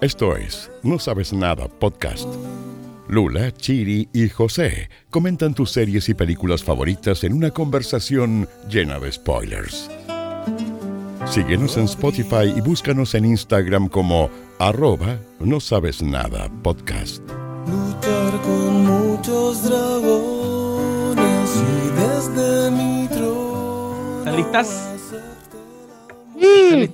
Esto es No Sabes Nada Podcast. Lula, Chiri y José comentan tus series y películas favoritas en una conversación llena de spoilers. Síguenos en Spotify y búscanos en Instagram como arroba no sabes nada podcast. Luchar con muchos dragones y desde mi trono. ¿Están listas? Sí.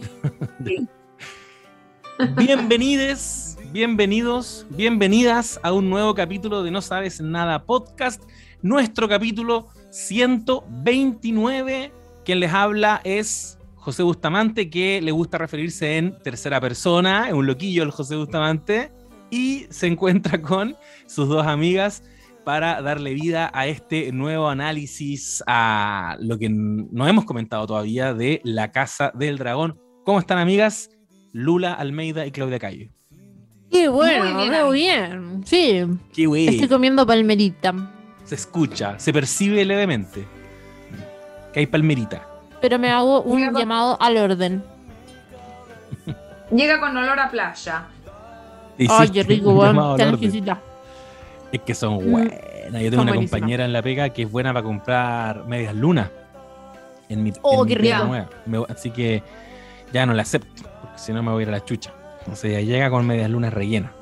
Bienvenides, bienvenidos, bienvenidas a un nuevo capítulo de No Sabes Nada Podcast. Nuestro capítulo 129. Quien les habla es José Bustamante, que le gusta referirse en tercera persona, es un loquillo el José Bustamante, y se encuentra con sus dos amigas para darle vida a este nuevo análisis a lo que no hemos comentado todavía de La Casa del Dragón. ¿Cómo están, amigas? Lula Almeida y Claudia Calle. Qué bueno, Muy bien. Sí, Qué güey. estoy comiendo palmerita. Se escucha, se percibe levemente. Que hay palmerita. Pero me hago un llamado al orden. Llega con olor a playa. Ay, qué rico, weón. Es que son Mm, buenas. Yo tengo son una compañera en la pega que es buena para comprar medias lunas. En mi, Oh, en qué mi nueva. Me- así que ya no la acepto, si no me voy a ir a la chucha. Entonces ella llega con medias lunas rellenas.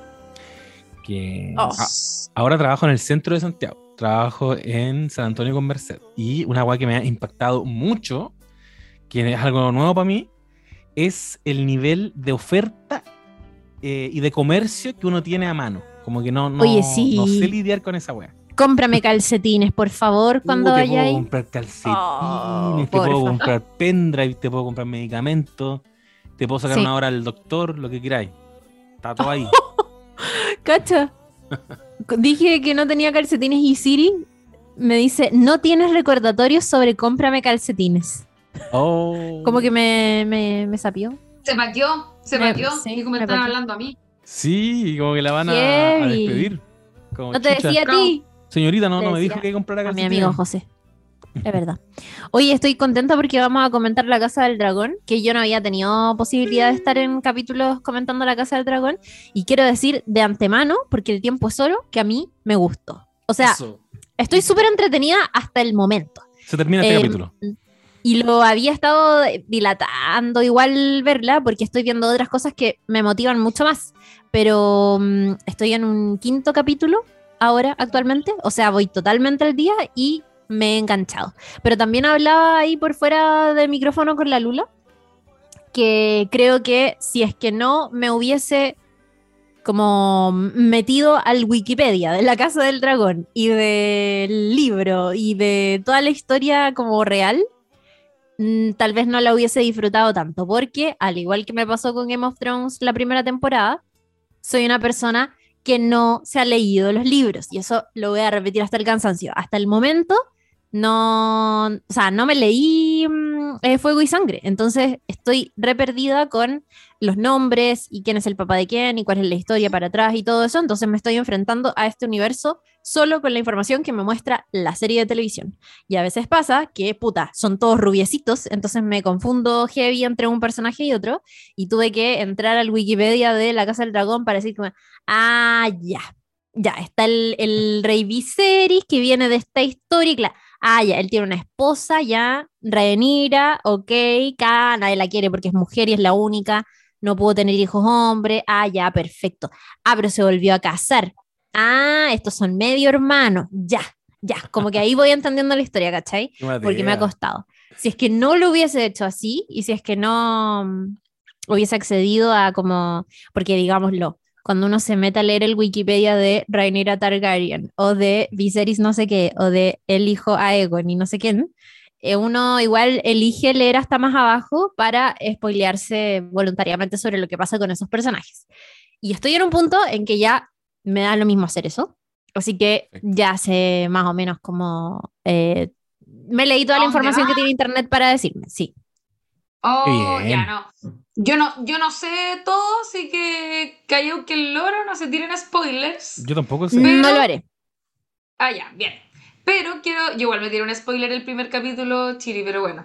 Que Oh. a- ahora trabajo en el centro de Santiago. Trabajo en San Antonio con Merced. Y una weá que me ha impactado mucho, que es algo nuevo para mí, es el nivel de oferta eh, y de comercio que uno tiene a mano. Como que no, no, Oye, sí. no sé lidiar con esa weá. Cómprame calcetines, por favor, cuando Uh, te vaya puedo ahí. comprar calcetines, Oh, te puedo comprar pendrive, te puedo comprar medicamentos, te puedo sacar Sí. una hora al doctor, lo que queráis. Está todo ahí. Cacha. Dije que no tenía calcetines y Siri me dice, no tienes recordatorios sobre cómprame calcetines. Oh. Como que me, me, me sapió. Se paqueó, se Me- paqueó. sí, y como me están paqueó. hablando a mí. Sí, como que la van a, despedir. Como, No te chucha, decía a ti. Señorita, no, te no me decía dijo que comprara A mi calcetines. amigo José. Es verdad. Oye, estoy contenta porque vamos a comentar La Casa del Dragón, que yo no había tenido posibilidad de estar en capítulos comentando La Casa del Dragón. Y quiero decir de antemano, porque el tiempo es oro, que a mí me gustó. O sea, Eso. estoy súper entretenida hasta el momento. Se termina este Eh, capítulo. Y lo había estado dilatando igual verla porque estoy viendo otras cosas que me motivan mucho más. Pero mm, estoy en un quinto capítulo ahora actualmente. O sea, voy totalmente al día y me he enganchado. Pero también hablaba ahí por fuera del micrófono con la Lula que creo que si es que no me hubiese como metido al Wikipedia de la Casa del Dragón y del libro y de toda la historia como real, mm, tal vez no la hubiese disfrutado tanto, porque al igual que me pasó con Game of Thrones la primera temporada, soy una persona que no se ha leído los libros y eso lo voy a repetir hasta el cansancio. Hasta el momento no, o sea, no me leí mm, eh, Fuego y Sangre, entonces estoy re perdida con los nombres y quién es el papá de quién y cuál es la historia para atrás y todo eso, entonces me estoy enfrentando a este universo solo con la información que me muestra la serie de televisión. Y a veces pasa que, puta, son todos rubiecitos, entonces me confundo heavy entre un personaje y otro, y tuve que entrar al Wikipedia de La Casa del Dragón para decir ah, ya, ya, está el, el rey Viserys que viene de esta historia, ah, ya, él tiene una esposa, ya, Rhaenyra, ok, K, nadie la quiere porque es mujer y es la única, no pudo tener hijos hombres, ah, ya, perfecto, ah, pero se volvió a casar, ah, estos son medio hermanos, ya, ya, como que ahí voy entendiendo la historia, ¿cachai? Porque me ha costado. Si es que no lo hubiese hecho así y si es que no mm, hubiese accedido a como, porque digámoslo, cuando uno se mete a leer el Wikipedia de Rhaenyra Targaryen o de Viserys no sé qué o de el hijo Aegon y no sé quién, eh, uno igual elige leer hasta más abajo para spoilearse voluntariamente sobre lo que pasa con esos personajes. Y estoy en un punto en que ya me da lo mismo hacer eso. Así que ya sé más o menos cómo... eh, me leí toda la ¿A dónde información que va? tiene internet para decirme, sí. Oh, Bien. ya no. Yo no, yo no sé todo, así que cayó que el loro no se tiren spoilers. Yo tampoco sé. Pero- No lo haré. Ah, ya, bien. Pero quiero, yo igual me tiré un spoiler el primer capítulo, Chiri, pero bueno.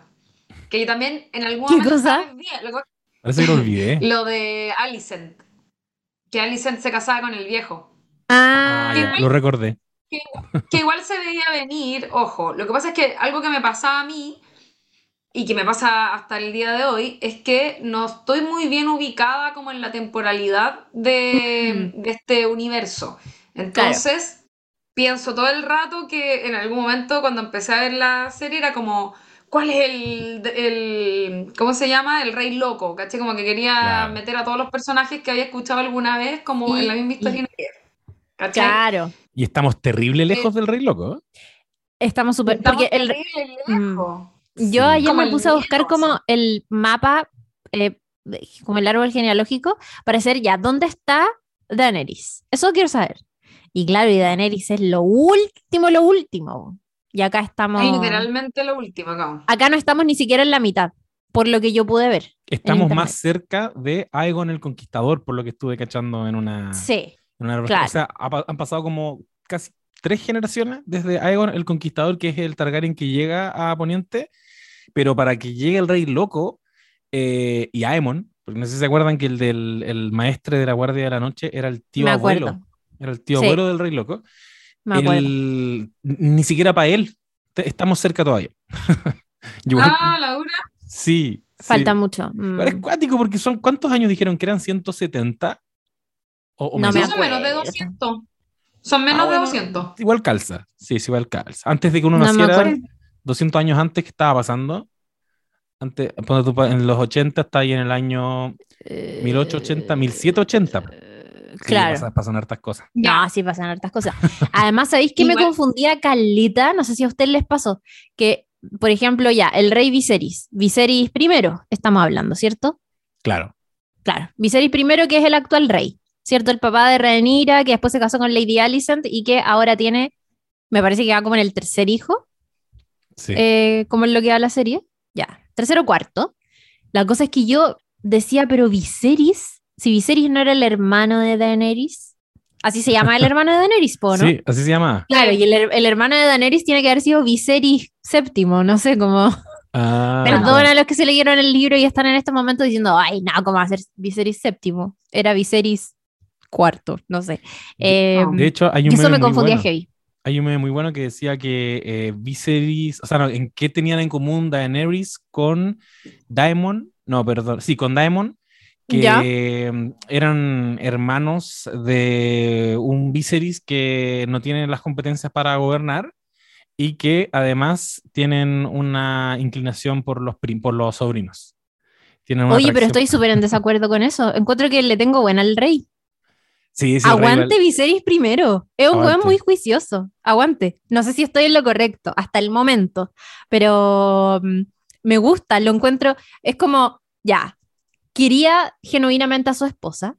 Que yo también en algún ¿Qué momento cosa? lo, Parece que lo olvidé. lo de Alicent. que Alicent se casaba con el viejo. Ah, Ah, ya, lo recordé. que igual se veía venir, ojo, lo que pasa es que algo que me pasaba a mí y que me pasa hasta el día de hoy es que no estoy muy bien ubicada como en la temporalidad de, de este universo. Entonces, pienso todo el rato que en algún momento cuando empecé a ver la serie era como, ¿cuál es el, el ¿cómo se llama? El rey loco, ¿caché? Como que quería Claro. meter a todos los personajes que había escuchado alguna vez como Y- en la misma historia. ¿Cachai? claro. Y estamos terrible lejos del Rey Loco. ¿eh? Estamos súper. Porque el, Mm. Yo ayer me el puse a buscar como el mapa, eh, como el árbol genealógico, para saber ya dónde está Daenerys. Eso quiero saber. Y claro, y Daenerys es lo último, lo último. Y acá estamos. Es literalmente lo último acá. Acá no estamos ni siquiera en la mitad, por lo que yo pude ver. Estamos más cerca de Aegon el Conquistador, por lo que estuve cachando en una. Sí. en una- claro. O sea, ha han pasado como casi tres generaciones desde Aegon el Conquistador, que es el Targaryen que llega a Poniente, pero para que llegue el Rey Loco eh, y Aemon, porque no sé si se acuerdan que el del el maestre de la Guardia de la Noche era el tío Me abuelo. acuerdo. Era el tío Sí. abuelo del Rey Loco. Me. El- ni siquiera para él. te- Estamos cerca todavía. Yo Ah, Laura. sí. Falta sí. mucho. Mm. Pero es cuático porque son, ¿cuántos años dijeron que eran 170? O, o No menos. me son menos de acuerdo. 200. Son menos Ah, de bueno, 200. Igual calza, sí, sí, igual calza. Antes de que uno No me naciera, acuerdo. 200 años antes, ¿qué estaba pasando? Antes, en los 80 está ahí en el año 1880, 1780. Eh, Sí, claro. pasa- pasan hartas cosas. No, sí pasan hartas cosas. Además, ¿sabéis que me confundía Carlita? No sé si a ustedes les pasó. Que, por ejemplo, ya, el rey Viserys. Viserys primero, estamos hablando, ¿cierto? Claro. Claro. Viserys primero, que es el actual rey, ¿cierto? El papá de Rhaenyra, que después se casó con Lady Alicent y que ahora tiene, me parece que va como en el tercer hijo, Sí. eh, como es lo que va la serie. Ya, tercero cuarto. La cosa es que yo decía, pero Viserys, si Viserys no era el hermano de Daenerys, así se llama el hermano de Daenerys, po, ¿no? Sí, así se llama. Claro, y el, el hermano de Daenerys tiene que haber sido Viserys séptimo, no sé, como... Ah, Perdón a los que se leyeron el libro y están en este momento diciendo, ay, no, ¿cómo va a ser Viserys séptimo? Era Viserys cuarto, no sé. Eh, De hecho, hay un eso me confundía bueno. heavy. Hay un meme muy bueno que decía que eh, Viserys, o sea, no, ¿en qué tenían en común Daenerys con Daemon? No, perdón, sí, con Daemon, que Ya. mm, eran hermanos de un Viserys que no tiene las competencias para gobernar y que además tienen una inclinación por los, por los sobrinos. Oye, pero estoy súper en desacuerdo con eso. Encuentro que le tengo buena al rey. Sí, sí, Aguante Viserys primero. Es un weón muy juicioso. Aguante. No sé si estoy en lo correcto hasta el momento, pero mm, me gusta, lo encuentro. Es como, ya, quería genuinamente a su esposa.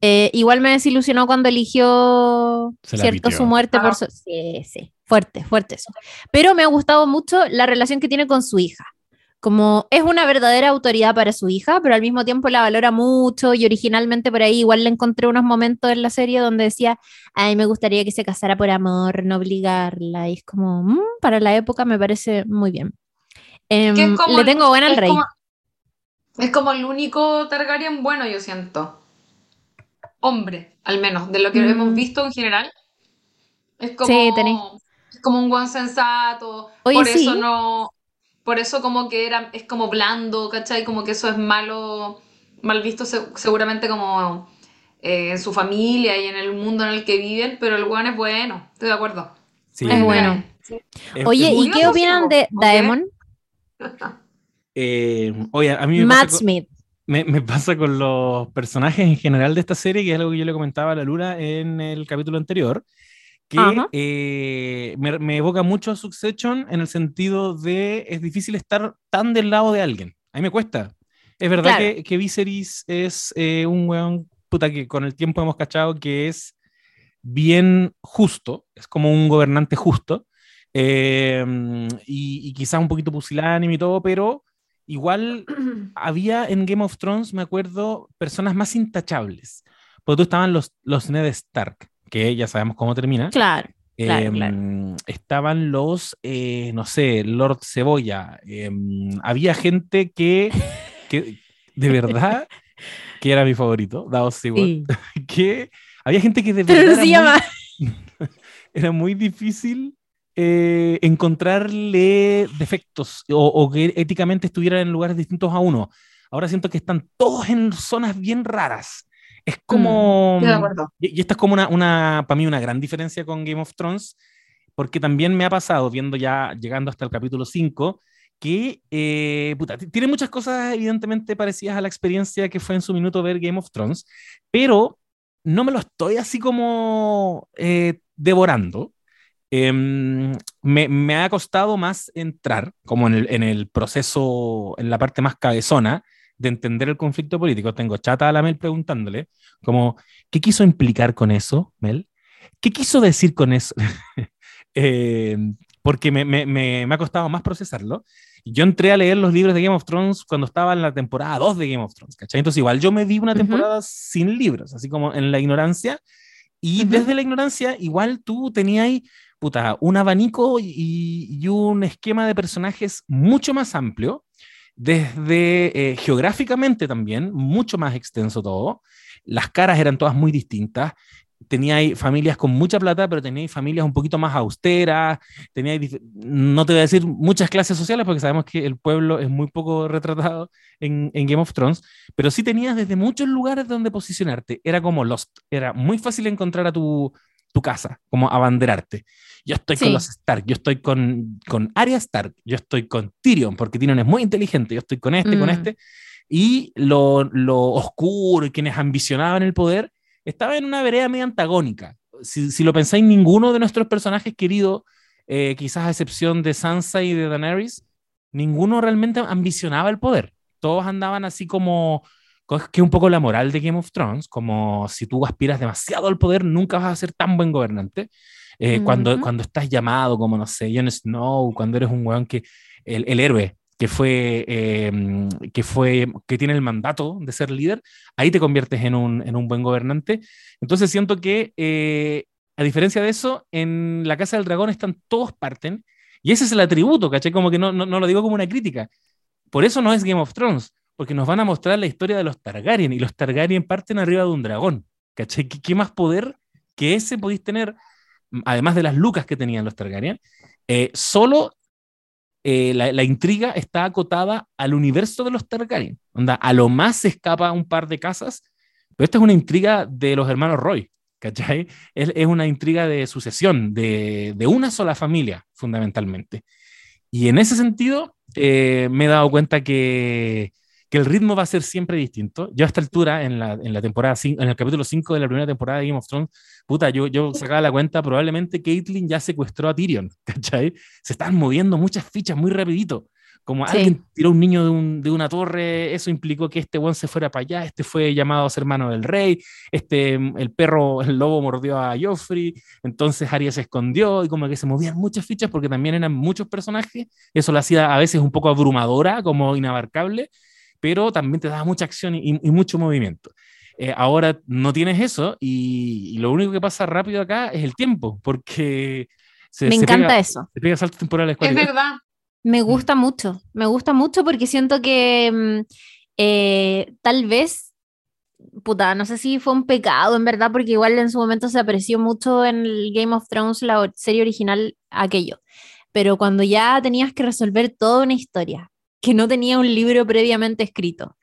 Eh, igual me desilusionó cuando eligió, ¿cierto? pitió. Su muerte por Ah. su... Sí, sí, fuerte, fuerte eso. Pero me ha gustado mucho la relación que tiene con su hija. Como es una verdadera autoridad para su hija, pero al mismo tiempo la valora mucho y originalmente por ahí igual le encontré unos momentos en la serie donde decía, ay, me gustaría que se casara por amor, no obligarla. Y es como, "Mm, para la época me parece muy bien. Em, Que es como le el- tengo buena al rey. como- es como el único Targaryen bueno, yo siento. Hombre, al menos, de lo que Mm. hemos visto en general. Es como, Sí, tenéis- es como un buen sensato. Oye, por sí. eso no. Por eso como que era, es como blando, ¿cachai? Como que eso es malo, mal visto se- seguramente como eh, en su familia y en el mundo en el que viven, pero el buen es bueno, estoy de acuerdo. Sí, Es bueno. Sí. Oye, ¿y qué opinan sí, de ¿o Daemon? eh, oye, a mí me Matt pasa con- Smith. Me, me pasa con los personajes en general de esta serie, que es algo que yo le comentaba a la Luna en el capítulo anterior, que eh, me, me evoca mucho a Succession en el sentido de es difícil estar tan del lado de alguien. A mí me cuesta. Es verdad Claro. que, que Viserys es eh, un weón puta que con el tiempo hemos cachado que es bien justo, es como un gobernante justo, eh, y, y quizás un poquito pusilánime y todo, pero igual había en Game of Thrones, me acuerdo, personas más intachables. Porque tú estaban los, los Ned Stark, que ya sabemos cómo termina. Claro, claro, Em, claro. Estaban los, eh, no sé, Lord Cebolla. Em, había gente que, que de verdad, que era mi favorito, Seward, Sí. que había gente que de verdad muy- era muy difícil eh, encontrarle defectos o, o que éticamente estuvieran en lugares distintos a uno. Ahora siento que están todos en zonas bien raras. Es como... Acuerdo. Y, y esta es como una, una para mí, una gran diferencia con Game of Thrones, porque también me ha pasado, viendo ya, llegando hasta el capítulo 5, que eh, puta, tiene muchas cosas evidentemente parecidas a la experiencia que fue en su minuto ver Game of Thrones, pero no me lo estoy así como eh, devorando. Em, me, me ha costado más entrar, como en el, en el proceso, en la parte más cabezona, de entender el conflicto político. Tengo chata a la Mel preguntándole, como, ¿qué quiso implicar con eso, Mel? ¿Qué quiso decir con eso? Eh, porque me, me, me, me ha costado más procesarlo. Yo entré a leer los libros de Game of Thrones cuando estaba en la temporada 2 de Game of Thrones, ¿cachai? Entonces igual yo me vi una temporada sin libros, así como en la ignorancia, y Ujú. desde la ignorancia igual tú tenías ahí, puta, un abanico y, y un esquema de personajes mucho más amplio, desde eh, geográficamente también, mucho más extenso todo. Las caras eran todas muy distintas. Tenía ahí familias con mucha plata, pero tenía ahí familias un poquito más austeras. Tenía ahí dif- no te voy a decir muchas clases sociales, porque sabemos que el pueblo es muy poco retratado en, en Game of Thrones, pero sí tenías desde muchos lugares donde posicionarte. Era como Lost. Era muy fácil encontrar a tu, tu casa, como abanderarte. Yo estoy con Sí. los Stark, yo estoy con, con Arya Stark, yo estoy con Tyrion, porque Tyrion es muy inteligente, yo estoy con este, con Mm. este. Y lo, lo oscuro y quienes ambicionaban el poder estaba en una vereda medio antagónica. Si, si lo pensáis, ninguno de nuestros personajes queridos, eh, quizás a excepción de Sansa y de Daenerys, ninguno realmente ambicionaba el poder. Todos andaban así como, co- que es un poco la moral de Game of Thrones, como si tú aspiras demasiado al poder, nunca vas a ser tan buen gobernante. Eh, cuando, cuando estás llamado, como no sé, Jon Snow, cuando eres un weón que, el, el héroe, que fue, eh, que fue, que tiene el mandato de ser líder, ahí te conviertes en un, en un buen gobernante. Entonces siento que, eh, a diferencia de eso, en la Casa del Dragón están todos parten, y ese es el atributo, ¿cachai? Como que no, no, no lo digo como una crítica. Por eso no es Game of Thrones, porque nos van a mostrar la historia de los Targaryen, y los Targaryen parten arriba de un dragón. ¿Qué, qué más poder que ese podéis tener, además de las lucas que tenían los Targaryen? Eh, solo eh, la, la intriga está acotada al universo de los Targaryen. Onda, a lo más se escapa un par de casas, pero esta es una intriga de los hermanos Roy, ¿cachai? Es, es una intriga de sucesión, de, de una sola familia, fundamentalmente. Y en ese sentido, eh, me he dado cuenta que, que el ritmo va a ser siempre distinto. Yo a esta altura, en la, en la temporada en el capítulo 5 de la primera temporada de Game of Thrones, puta, yo, yo sacaba la cuenta, probablemente Caitlyn ya secuestró a Tyrion, ¿cachai? Se están moviendo muchas fichas muy rapidito. Como Sí. alguien tiró un niño de, un- de una torre, eso implicó que este one se fuera para allá, este fue llamado a ser mano del rey, este, el perro, el lobo mordió a Joffrey, entonces Arya se escondió y como que se movían muchas fichas porque también eran muchos personajes, eso lo hacía a veces un poco abrumadora, como inabarcable, pero también te daba mucha acción y, y mucho movimiento. Eh, ahora no tienes eso y, y lo único que pasa rápido acá es el tiempo, porque se, Me se encanta pega, eso. se pega saltos temporales. Es verdad. Me gusta mucho, me gusta mucho porque siento que mm, eh, tal vez, puta, no sé si fue un pecado en verdad, porque igual en su momento se apreció mucho en el Game of Thrones, la serie original, aquello. Pero cuando ya tenías que resolver toda una historia, que no tenía un libro previamente escrito,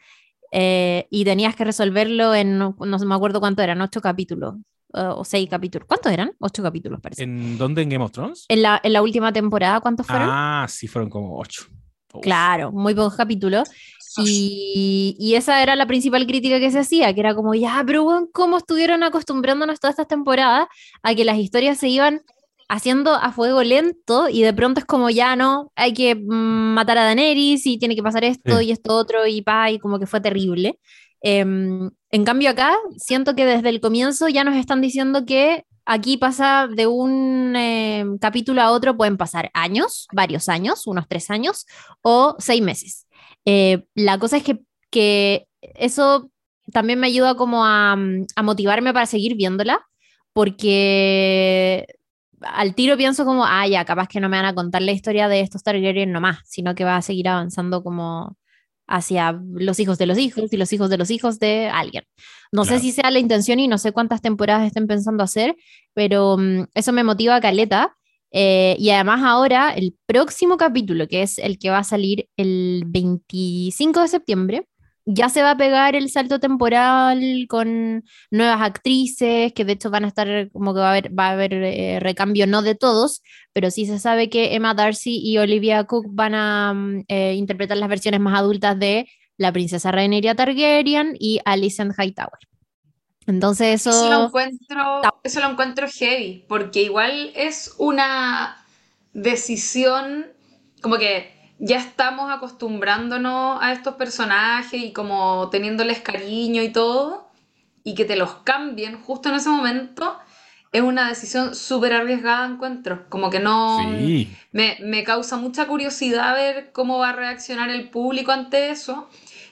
eh, y tenías que resolverlo en, no, no me acuerdo cuánto eran, ocho capítulos, o seis capítulos. ¿Cuántos eran? Ocho capítulos, parece. ¿En dónde? ¿En Game of Thrones? En la, en la última temporada, ¿cuántos fueron? Ah, sí, fueron como ocho. Uf. Claro, muy pocos capítulos. Y, y esa era la principal crítica que se hacía, que era como, ya, pero bueno, ¿cómo estuvieron acostumbrándonos todas estas temporadas a que las historias se iban haciendo a fuego lento y de pronto es como, ya no, hay que mm, matar a Daenerys y tiene que pasar esto Sí. y esto otro y pa, y como que fue terrible. Em, en cambio acá, siento que desde el comienzo ya nos están diciendo que aquí pasa de un em, capítulo a otro, pueden pasar años, varios años, unos tres años, o seis meses. Eh, la cosa es que, que eso también me ayuda como a, mm, a motivarme para seguir viéndola, porque al tiro pienso como, ah, ya, capaz que no me van a contar la historia de estos Targaryen nomás, sino que va a seguir avanzando como hacia los hijos de los hijos y los hijos de los hijos de alguien. No Claro. sé si sea la intención y no sé cuántas temporadas estén pensando hacer, pero mm, eso me motiva a Caleta. Eh, y además ahora el próximo capítulo, que es el que va a salir el 25 de septiembre, ya se va a pegar el salto temporal con nuevas actrices, que de hecho van a estar como que va a haber, va a haber eh, recambio no de todos, pero sí se sabe que Emma Darcy y Olivia Cook van a mm, eh, interpretar las versiones más adultas de la princesa Rhaenyra Targaryen y Alicent Hightower. Entonces Eso lo encuentro, eso lo encuentro heavy, porque igual es una decisión, como que ya estamos acostumbrándonos a estos personajes y como teniéndoles cariño y todo, y que te los cambien justo en ese momento, es una decisión súper arriesgada, encuentro. Como que no... Sí. Me, me causa mucha curiosidad ver cómo va a reaccionar el público ante eso.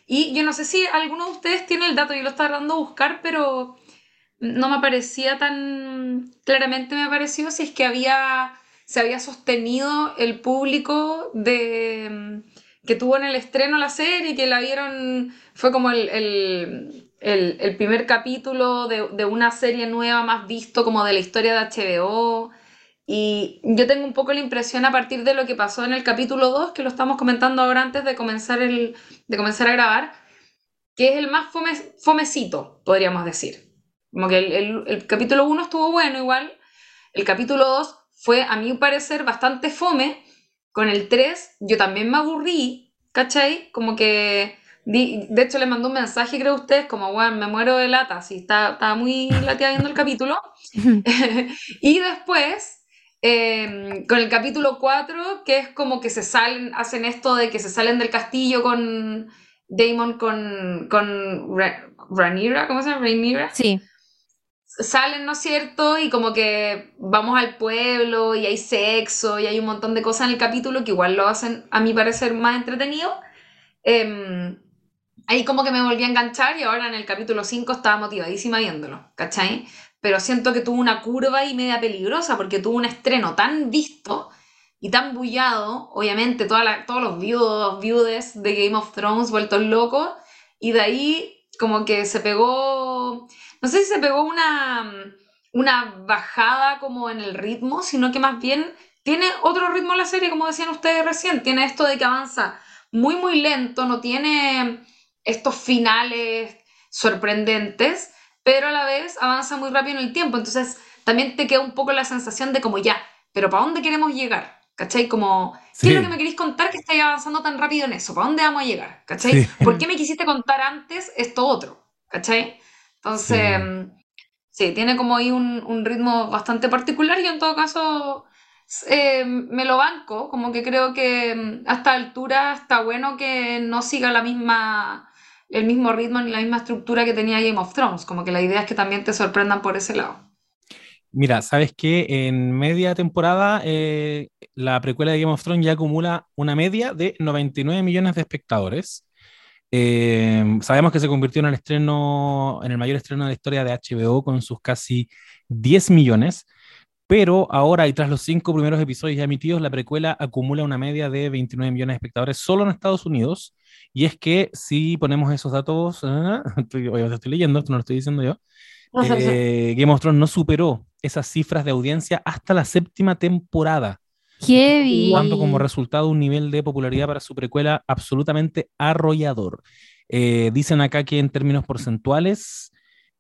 Y yo no sé si alguno de ustedes tiene el dato, yo lo estaba tratando de buscar, pero no me aparecía tan claramente, me pareció si es que había, se había sostenido el público de, que tuvo en el estreno la serie, que la vieron, fue como el, el, el- primer capítulo de, de una serie nueva más visto como de la historia de HBO. Y yo tengo un poco la impresión a partir de lo que pasó en el capítulo 2, que lo estamos comentando ahora antes de comenzar, el, de comenzar a grabar, que es el más fome, fomecito, podríamos decir. Como que el, el- el capítulo 1 estuvo bueno igual, el capítulo 2 fue, a mi parecer, bastante fome. Con el 3 yo también me aburrí, ¿cachai? Como que, de hecho le mandó un mensaje, creo a ustedes, como, bueno, me muero de lata, está, estaba muy lateada viendo el capítulo. y después, eh, con el capítulo 4, que es como que se salen, hacen esto de que se salen del castillo con Damon, con, con Ra- Rhaenyra, ¿cómo se llama? Rhaenyra. Sí, Salen, ¿no es cierto? Y como que vamos al pueblo y hay sexo y hay un montón de cosas en el capítulo que igual lo hacen, a mi parecer, más entretenido. Em, ahí como que me volví a enganchar y ahora en el capítulo 5 estaba motivadísima viéndolo, ¿cachai? Pero siento que tuvo una curva y media peligrosa porque tuvo un estreno tan visto y tan bullado, obviamente toda todos los viudos, viudes de Game of Thrones vueltos locos, y de ahí como que se pegó, no sé si se pegó una, una bajada como en el ritmo, sino que más bien tiene otro ritmo la serie, como decían ustedes recién, tiene esto de que avanza muy, muy lento, no tiene estos finales sorprendentes, pero a la vez avanza muy rápido en el tiempo, entonces también te queda un poco la sensación de como ya, pero ¿para dónde queremos llegar? ¿Cachai? Como, ¿qué Sí. es lo que me queréis contar que estáis avanzando tan rápido en eso? ¿Para dónde vamos a llegar? ¿Cachai? Sí. ¿Por qué me quisiste contar antes esto otro? ¿Cachai? Entonces, Sí. mm, sí, tiene como ahí un, un ritmo bastante particular y en todo caso eh, me lo banco, como que creo que mm, a esta altura está bueno que no siga la misma, el mismo ritmo ni la misma estructura que tenía Game of Thrones, como que la idea es que también te sorprendan por ese lado. Mira, ¿sabes qué? En media temporada, eh, la precuela de Game of Thrones ya acumula una media de 99 millones de espectadores. Eh, sabemos que se convirtió en el estreno, en el mayor estreno de la historia de HBO con sus casi 10 millones, pero ahora y tras los cinco primeros episodios ya emitidos, la precuela acumula una media de 29 millones de espectadores solo en Estados Unidos. Y es que si ponemos esos datos, ah, estoy, obviamente estoy leyendo, esto no lo estoy diciendo yo, eh, Game of Thrones no superó esas cifras de audiencia hasta la séptima temporada, heavy. dando como resultado un nivel de popularidad para su precuela absolutamente arrollador. Eh, dicen acá que en términos porcentuales,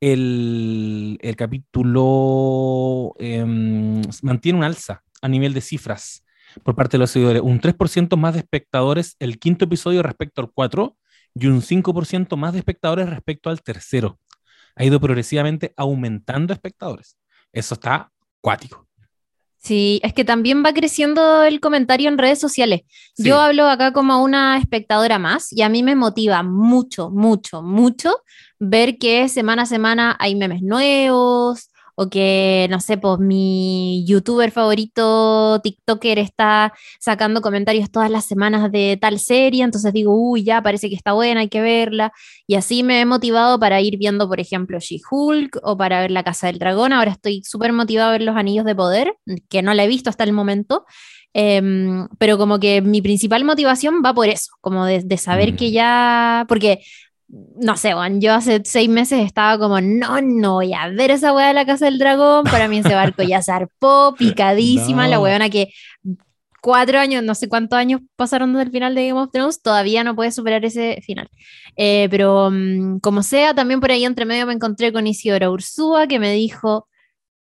el, el capítulo em, mantiene un alza a nivel de cifras por parte de los seguidores. Un 3% más de espectadores el quinto episodio respecto al 4 y un 5% más de espectadores respecto al tercero. Ha ido progresivamente aumentando espectadores. Eso está cuático. Sí, es que también va creciendo el comentario en redes sociales. Sí. Yo hablo acá como una espectadora más y a mí me motiva mucho, mucho, mucho ver que semana a semana hay memes nuevos o que, no sé, pues mi youtuber favorito, TikToker, está sacando comentarios todas las semanas de tal serie, entonces digo, uy, ya parece que está buena, hay que verla. Y así me he motivado para ir viendo, por ejemplo, She-Hulk o para ver La Casa del Dragón. Ahora estoy súper motivado a ver Los Anillos de Poder, que no la he visto hasta el momento. Em, pero como que mi principal motivación va por eso, como de, de saber Mm. que ya, porque no sé, Juan, yo hace seis meses estaba como, no, no voy a ver esa weá de la Casa del Dragón, para mí ese barco ya zarpó, picadísima, la weona que cuatro años, no sé cuántos años pasaron desde el final de Game of Thrones, todavía no puede superar ese final. Eh, pero mm, como sea, también por ahí entre medio me encontré con Isidora Ursúa, que me dijo,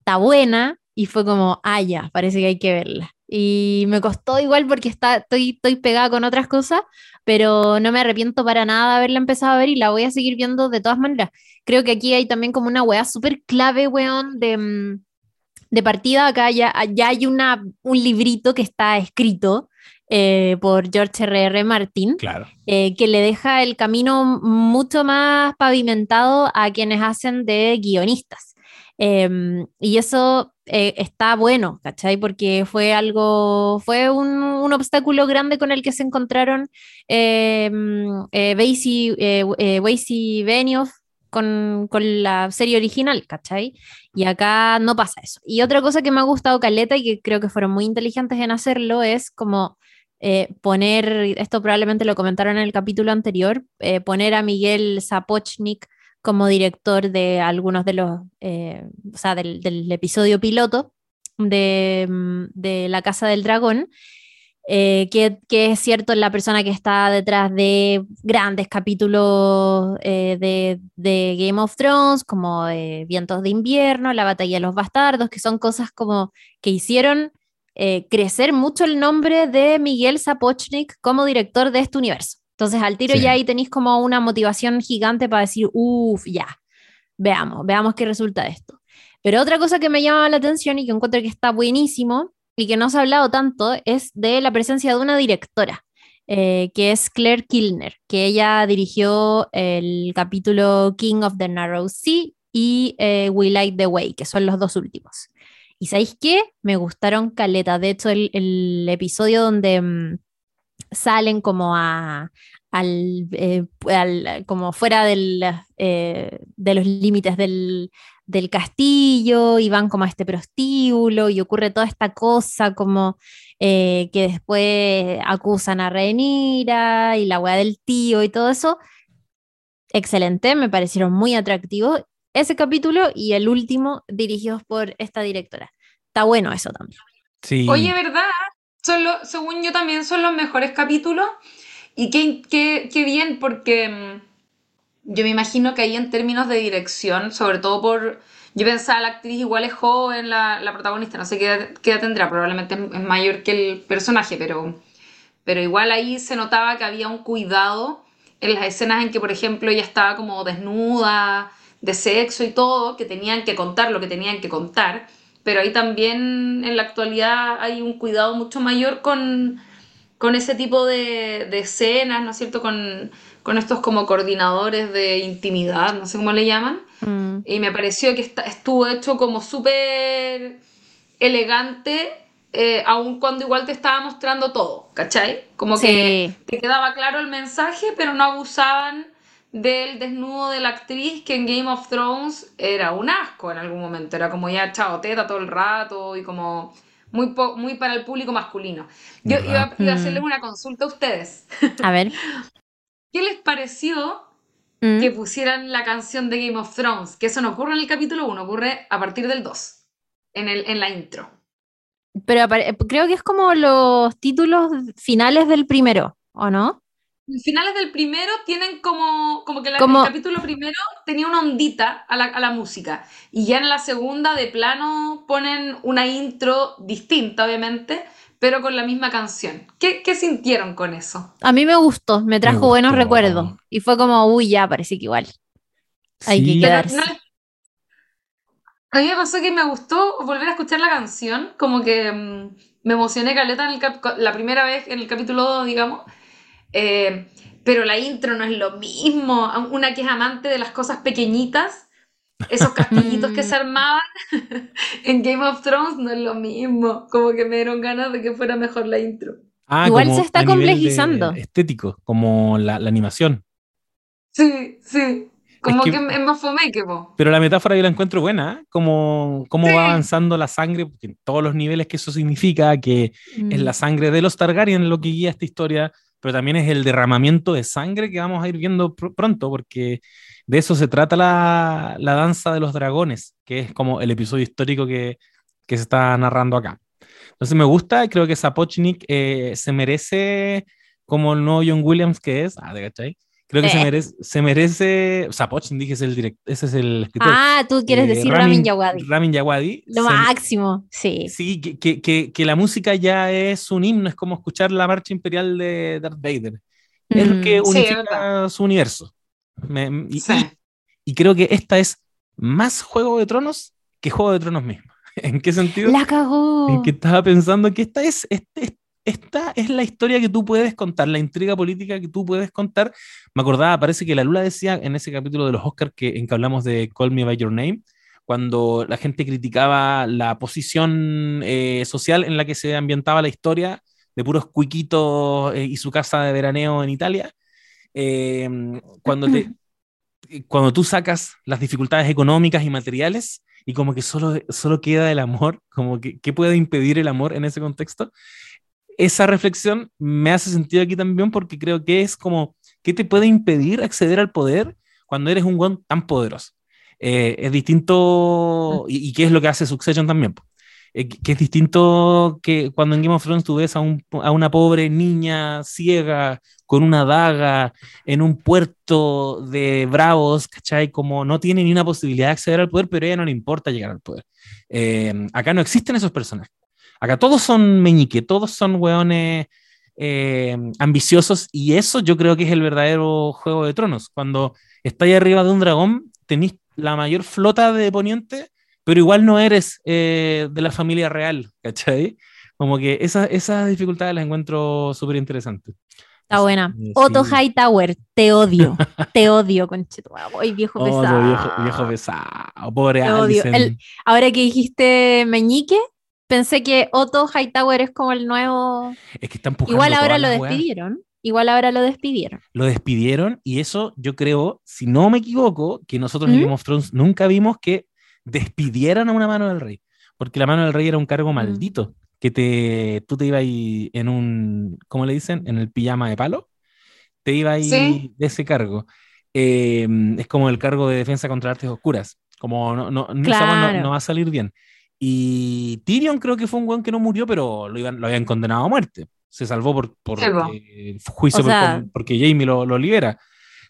está buena, y fue como, ah, ya, parece que hay que verla. Y me costó igual porque está, estoy, estoy pegada con otras cosas, pero no me arrepiento para nada de haberla empezado a ver y la voy a seguir viendo de todas maneras. Creo que aquí hay también como una weá súper clave, weón, de, mm, de partida. Acá ya, ya hay una, un librito que está escrito eh, por George R.R. Martin Claro. eh, que le deja el camino mucho más pavimentado a quienes hacen de guionistas. Em, y eso eh, está bueno, ¿cachai? Porque fue algo, fue un, obstáculo grande con el que se encontraron em, eh, Basie, eh, eh, Weiss Benioff con, con la serie original, ¿cachai? Y acá no pasa eso. Y otra cosa que me ha gustado Caleta y que creo que fueron muy inteligentes en hacerlo es como eh, poner, esto probablemente lo comentaron en el capítulo anterior, eh, poner a Miguel Sapochnik como director de algunos de los, eh, o sea, del, episodio piloto de, mm, de La Casa del Dragón, eh, que, que es cierto la persona que está detrás de grandes capítulos eh, de, de Game of Thrones, como eh, Vientos de Invierno, La Batalla de los Bastardos, que son cosas como que hicieron crecer mucho el nombre de Miguel Sapochnik como director de este universo. Entonces, al tiro Sí. ya ahí tenéis como una motivación gigante para decir, uff, ya, veamos, veamos qué resulta de esto. Pero otra cosa que me llama la atención y que encuentro que está buenísimo y que no se ha hablado tanto es de la presencia de una directora, eh, que es Claire Kilner, que ella dirigió el capítulo King of the Narrow Sea y eh, We Light the Way, que son los dos últimos. ¿Y sabéis qué? Me gustaron caleta. De hecho, el, el episodio donde mm, salen como a, al, eh, al- como fuera del, eh, de los límites del, del castillo y van como a este prostíbulo y ocurre toda esta cosa como eh, que después acusan a Rhaenyra y la weá del tío y todo eso. Excelente, me parecieron muy atractivos ese capítulo y el último dirigidos por esta directora. Está bueno eso también. Sí. Oye, ¿verdad? Son lo- según yo también son los mejores capítulos. Y qué, qué, qué bien, porque mm, yo me imagino que ahí en términos de dirección, sobre todo por... Yo pensaba, la actriz igual es joven, la, la protagonista, no sé qué qué edad tendrá, probablemente es mayor que el personaje, pero, pero igual ahí se notaba que había un cuidado en las escenas en que, por ejemplo, ella estaba como desnuda, de sexo y todo, que tenían que contar lo que tenían que contar pero ahí también en la actualidad hay un cuidado mucho mayor con, con ese tipo de, de escenas, ¿no es cierto? Con, con estos como coordinadores de intimidad, no sé cómo le llaman. Mm. Y me pareció que esta- estuvo hecho como súper elegante, eh, aun cuando igual te estaba mostrando todo, ¿cachai? Como que te quedaba claro el mensaje, pero no abusaban del desnudo de la actriz que en Game of Thrones era un asco en algún momento, era como ya chao teta todo el rato y como muy, po- muy para el público masculino. Yo iba, ¿Verdad? iba a Mm. hacerles una consulta a ustedes. A ver. ¿Qué les pareció Mm. que pusieran la canción de Game of Thrones? Que eso no ocurre en el capítulo 1, ocurre a partir del 2, en, el, en la intro. Pero creo que es como los títulos finales del primero, ¿o no? Los finales del primero tienen como, como que la- Como- el capítulo primero tenía una ondita a la, a la música. Y ya en la segunda, de plano, ponen una intro distinta, obviamente, pero con la misma canción. ¿Qué, qué sintieron con eso? A mí me gustó, me trajo gustó. buenos recuerdos. Y fue como, uy, ya, parece que igual. Hay que Sí. quedar. Pero no A mí me pasó que me gustó volver a escuchar la canción, como que mm, me emocioné caleta en el cap- la primera vez en el capítulo 2, digamos. Eh, pero la intro no es lo mismo. Una que es amante de las cosas pequeñitas, Esos castillitos que se armaban en Game of Thrones no es lo mismo. Como que me dieron ganas de que fuera mejor la intro. Ah, Igual se está complejizando. Estético, como la, la animación. Sí, sí. Como que- que, es más fome que vos. Pero la metáfora yo la encuentro buena, ¿eh? como cómo Sí. va avanzando la sangre, porque en todos los niveles que eso significa, que es Mm. la sangre de los Targaryen lo que guía esta historia, pero también es el derramamiento de sangre que vamos a ir viendo pr- pronto, porque de eso se trata la, la danza de los dragones, que es como el episodio histórico que, que se está narrando acá. Entonces me gusta, creo que Sapochnik eh, se merece como el nuevo John Williams que es, ah, ¿te cachai? Creo que se Eh. merece, se merece, Sapochnik dije es el direct, ese es el escritor. Ah, tú quieres Eh, decir Ramin Djawadi. Ramin Djawadi. Lo se- máximo, sí. Sí, que, que, que, que la música ya es un himno, es como escuchar la marcha imperial de Darth Vader. Es lo Mm. que es unifica su universo. Me- y, Sí. y- y creo que esta es más Juego de Tronos que Juego de Tronos mismo. ¿En qué sentido? La cagó. En que estaba pensando que esta es, este- esta es la historia que tú puedes contar, la intriga política que tú puedes contar. Me acordaba, parece que la Lula decía en ese capítulo de los Oscars que, en que hablamos de Call Me By Your Name, cuando la gente criticaba la posición eh, social en la que se ambientaba la historia de puros cuiquitos eh, y su casa de veraneo en Italia. Eh, cuando, te, cuando tú sacas las dificultades económicas y materiales y como que solo, solo queda el amor, como que ¿qué puede impedir el amor en ese contexto? Esa reflexión me hace sentido aquí también porque creo que es como, ¿qué te puede impedir acceder al poder cuando eres un guan tan poderoso? Eh, es distinto, y, qué es lo que hace Succession también. Eh, que es distinto que cuando en Game of Thrones tú ves a una pobre niña ciega con una daga en un puerto de bravos, ¿cachai? Como no tiene ni una posibilidad de acceder al poder, pero a ella no le importa llegar al poder. Eh, acá no existen esos personajes. Acá todos son meñique, todos son hueones eh, ambiciosos y eso yo creo que es el verdadero Juego de Tronos. Cuando estáis arriba de un dragón, tenéis la mayor flota de poniente, pero igual no eres eh, de la familia real, ¿cachai? Como que esas, esas dificultades las encuentro súper interesantes. Está buena. Sí. Otto Hightower, te odio. te odio, conchito. Ay, viejo pesado. viejo, viejo pesado, pobre Te odio. El- Ahora que dijiste Meñique, pensé que Otto Hightower es como el nuevo. Es que están Igual ahora lo weas. despidieron. Igual ahora lo despidieron. Lo despidieron y eso yo creo, si no me equivoco, que nosotros en ¿Mm? Game of Thrones nunca vimos que despidieran a una mano del rey, porque la mano del rey era un Mm. cargo maldito, que te, tú te ibas ahí en un, ¿cómo le dicen? En el pijama de palo, te iba ahí Sí. de ese cargo. Eh, es como el cargo de defensa contra artes oscuras, como no, no, weá no- Claro. no va a salir bien. Y Tyrion creo que fue un weón que no murió, pero lo, iban, lo habían condenado a muerte. Se salvó por, por eh, juicio O sea- por- porque Jamie lo, lo libera.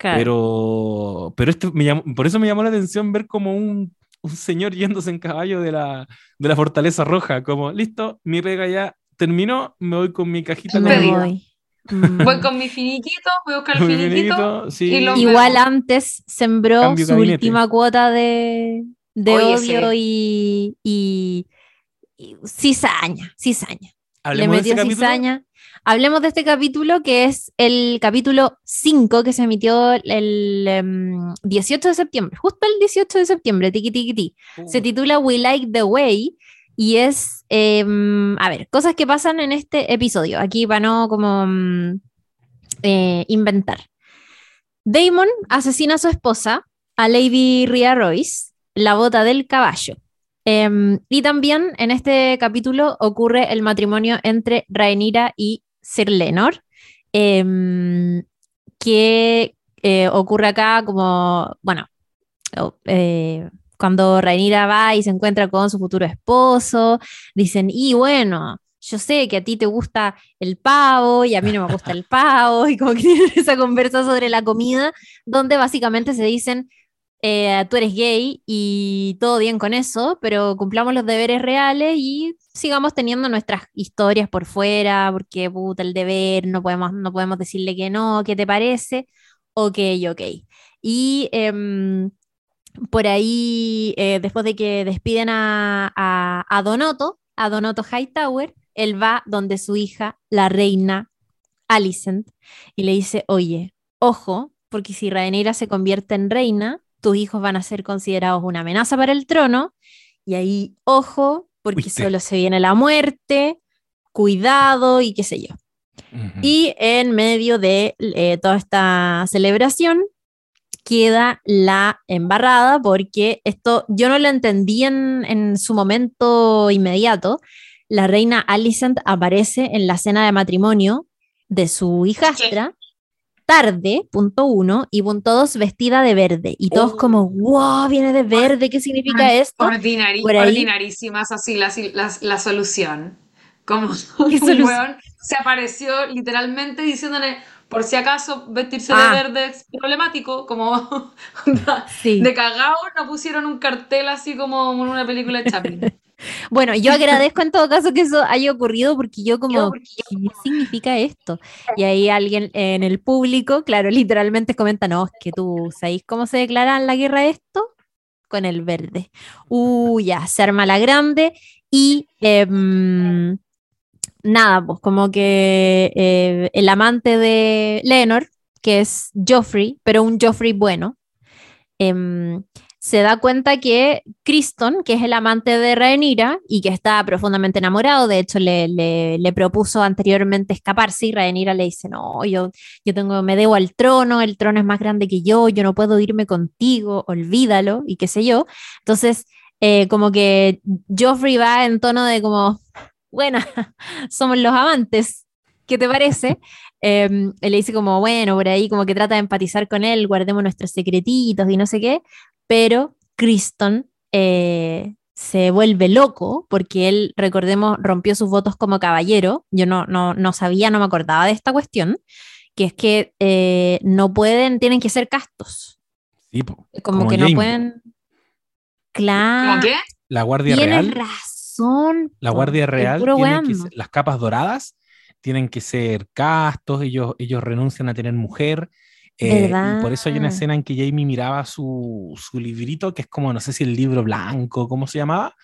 Pero, pero este me llamó- por eso me llamó la atención ver como un, un señor yéndose en caballo de la, de la Fortaleza Roja, como, listo, mi pega ya terminó, me voy con mi cajita Me con voy. Mm. Voy con mi finiquito, voy a buscar el finiquito. finiquito, sí. y Igual antes sembró Cambio su gabinete. última cuota de, de Oye, odio sí. y, y, y cizaña, cizaña. Hablemos Le de metió capítulo. cizaña. Hablemos de este capítulo que es el capítulo 5 que se emitió el em, 18 de septiembre, justo el 18 de septiembre, tiki tiki tiki. Se titula We Like the Way y es, em, a ver, cosas que pasan en este episodio. Aquí para no como mm, eh, inventar. Damon asesina a su esposa, a Lady Rhea Royce, la bota del caballo. Em, y también en este capítulo ocurre el matrimonio entre Rhaenyra y Sir Lenor, em, que eh, ocurre acá como, bueno, eh, cuando Rhaenyra va y se encuentra con su futuro esposo, dicen, y bueno, yo sé que a ti te gusta el pavo y a mí no me gusta el pavo, y como que tienen esa conversa sobre la comida, donde básicamente se dicen, eh, tú eres gay y todo bien con eso, pero cumplamos los deberes reales y sigamos teniendo nuestras historias por fuera, porque puta el deber, no podemos, no podemos decirle que no, ¿qué te parece? Ok, ok. Y em, por ahí, eh, después de que despiden a, a, a Donoto, a Donoto Hightower, él va donde su hija, la reina Alicent, y le dice, oye, ojo, porque si Rhaenyra se convierte en reina, tus hijos van a ser considerados una amenaza para el trono. Y ahí, ojo, porque solo se viene la muerte, cuidado y qué sé yo. Y en medio de eh, toda esta celebración queda la embarrada porque esto yo no lo entendí en, en su momento inmediato. La reina Alicent aparece en la cena de matrimonio de su hijastra tarde, punto uno, y punto dos, vestida de verde. Y todos Oh. como, wow, viene de verde, ¿qué significa esto? Ordinari- Por ahí- ordinarísimas así la, la, la solución. Como ¿Qué un solución? weón se apareció literalmente diciéndole, por si acaso vestirse Ah. de verde es problemático, como Sí. de cagao no pusieron un cartel así como en una película de Chaplin. Bueno, yo agradezco en todo caso que eso haya ocurrido porque yo como, Yo, porque ¿qué significa esto? Y ahí alguien en el público, claro, literalmente comenta, no, es que tú, ¿sabéis cómo se declara en la guerra esto? Con el verde. Uh, ya, se arma la grande y em, nada, pues como que eh, el amante de Leonor, que es Joffrey, pero un Joffrey bueno, em, se da cuenta que Criston, que es el amante de Rhaenyra y que está profundamente enamorado, de hecho le, le- propuso anteriormente escaparse y Rhaenyra le dice, no, yo, yo tengo, me debo al trono, el trono es más grande que yo, yo no puedo irme contigo, olvídalo y qué sé yo. Entonces, eh, como que Joffrey va en tono de como, bueno, somos los amantes, ¿qué te parece? Él le dice como, bueno, por ahí como que trata de empatizar con él, guardemos nuestros secretitos y no sé qué, pero Criston eh, se vuelve loco porque él, recordemos, rompió sus votos como caballero. Yo no, no, no sabía, no me acordaba de esta cuestión, que es que eh, no pueden, tienen que ser castos. Sí, po. Como, Como que no pueden... Claro. ¿Cómo qué? La Guardia Tienes Real. razón. La Guardia Real tiene que weando. ser- las capas doradas tienen que ser castos, ellos, ellos renuncian a tener mujer. eh, y por eso hay una escena en que Jamie miraba su, su librito, que es como, no sé si el libro blanco, ¿cómo se llamaba?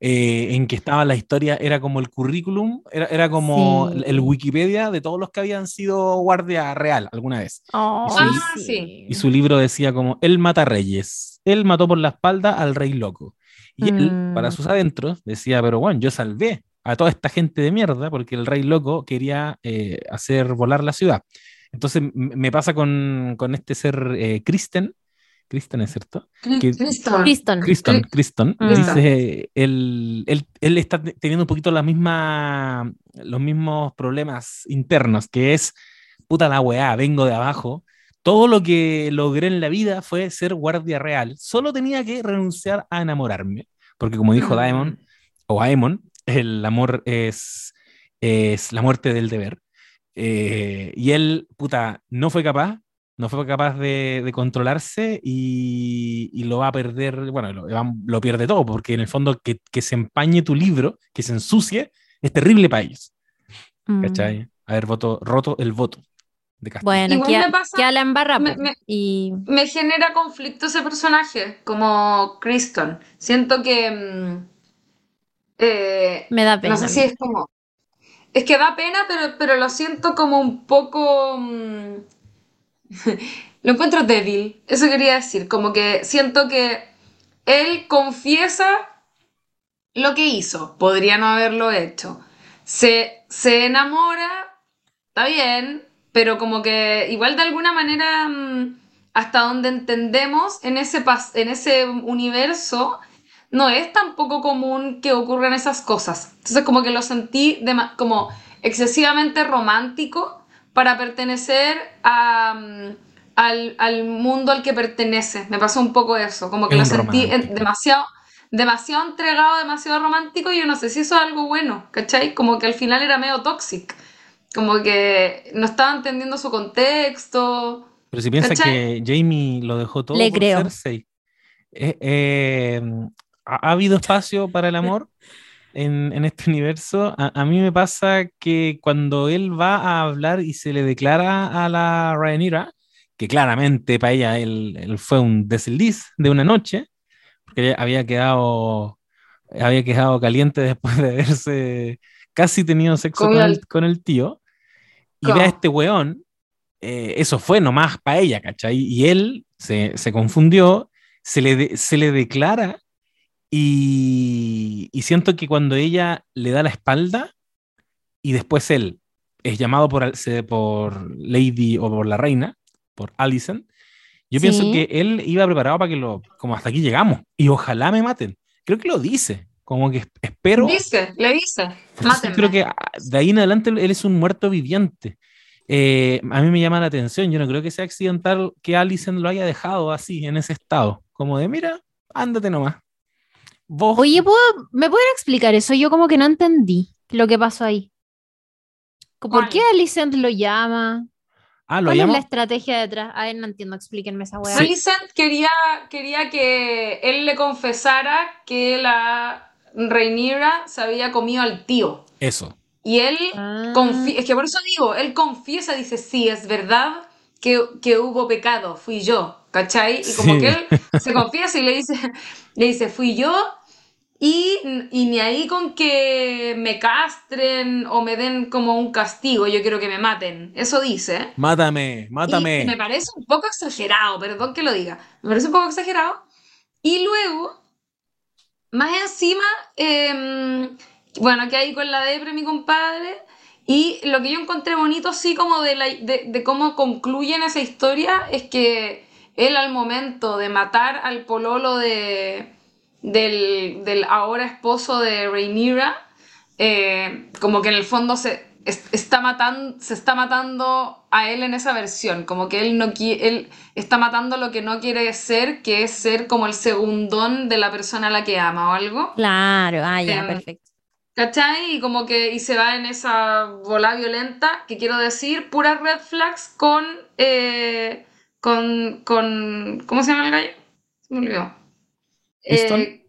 Eh, en que estaba la historia, era como el currículum, era, era como Sí. el Wikipedia de todos los que habían sido guardia real alguna vez. Ay, Ah, sí. Y su libro decía como, él mata reyes, él mató por la espalda al rey loco. Y él, Mm. para sus adentros, decía, pero bueno, yo salvé a toda esta gente de mierda porque el rey loco quería eh, hacer volar la ciudad. Entonces me pasa con, con este ser eh, Kristen, Kristen es cierto, que- Criston. Criston. Kristen, Kristen, Mm. dice, él, él, él está te- teniendo un poquito la misma, los mismos problemas internos, que es, puta la weá, vengo de abajo, todo lo que logré en la vida fue ser guardia real, solo tenía que renunciar a enamorarme, porque como dijo Mm. Daemon, o Aemon, el amor es, es la muerte del deber. Eh, y él, puta, no fue capaz, no fue capaz de, de controlarse y, y lo va a perder, bueno, lo, lo pierde todo, porque en el fondo que, que se empañe tu libro, que se ensucie, es terrible para ellos, Mm. ¿cachai? Haber voto, roto el voto de. Bueno, queda, me pasa- queda la embarra. me- me- y Me genera conflicto ese personaje, como Criston. Siento que... mm, eh, me da pena. No sé si es como. Es que da pena, pero, pero lo siento como un poco. mm, lo encuentro débil. Eso quería decir. Como que siento que él confiesa lo que hizo. Podría no haberlo hecho. Se, se enamora, está bien, pero como que igual de alguna manera. mm, hasta donde entendemos en ese, en ese universo, no es tampoco común que ocurran esas cosas. Entonces como que lo sentí como excesivamente romántico para pertenecer a, mm, al, al mundo al que pertenece. Me pasó un poco eso, como que Es lo sentí romántico. demasiado, demasiado entregado, demasiado romántico y yo no sé si eso es algo bueno, ¿cachai? Como que al final era medio toxic. Como que no estaba entendiendo su contexto. Pero si piensa ¿Cachai? que Jamie lo dejó todo Le por creo. Cersei, eh, eh, ¿ha, ha habido espacio para el amor en, en este universo? A, a mí me pasa que cuando él va a hablar y se le declara a la Rhaenyra, que claramente para ella él, él fue un desliz de una noche, porque ella había quedado, había quedado caliente después de haberse casi tenido sexo Con con el- el, con el tío, y ve a este weón, eh, eso fue nomás para ella, ¿cachai? Y él se, se confundió se le, de- se le declara y, y siento que cuando ella le da la espalda y después él es llamado por, Lady o por la reina, por Alicent, yo pienso que él iba preparado para que lo, como hasta aquí llegamos y ojalá me maten. Creo que lo dice, como que espero. Dice, le dice. Mátenme. creo que ah, de ahí en adelante él es un muerto viviente. Eh, a mí me llama la atención, yo no creo que sea accidental que Alicent lo haya dejado así, en ese estado, como de, mira, ándate nomás. Vos, Oye, ¿puedo- ¿me pueden explicar eso? Yo como que no entendí lo que pasó ahí. ¿Por ¿Cuál? qué Alicent lo llama? ah, lo ¿Cuál es llamo. la estrategia detrás? A ver, no entiendo, explíquenme esa weá. Sí. Alicent quería, quería que él le confesara que la Rhaenyra se había comido al tío. Eso. Y él Ah. es que por eso digo, él confiesa, dice, sí, es verdad que, que hubo pecado, fui yo, ¿cachai? Y como Sí. que él se confiesa y le dice, le dice, fui yo y, y ni ahí con que me castren o me den como un castigo, yo quiero que me maten, eso dice. Mátame, Y mátame. me parece un poco exagerado, perdón que lo diga. Me parece un poco exagerado. Y luego, más encima, em, bueno, que ahí con la depre, mi compadre. Y lo que yo encontré bonito, sí, como de, la, de, de cómo concluyen esa historia, es que él al momento de matar al pololo de, del, del ahora esposo de Rhaenyra, eh, como que en el fondo se es- está matando, se está matando a él en esa versión, como que él no él está matando lo que no quiere ser, que es ser como el segundón de la persona a la que ama o algo. Claro, ah, ya, Em, perfecto. ¿Cachai? Y como que y se va en esa bola violenta, que quiero decir, puras red flags con, eh, con, con, ¿cómo se llama el gallo? Se me olvidó. Eh,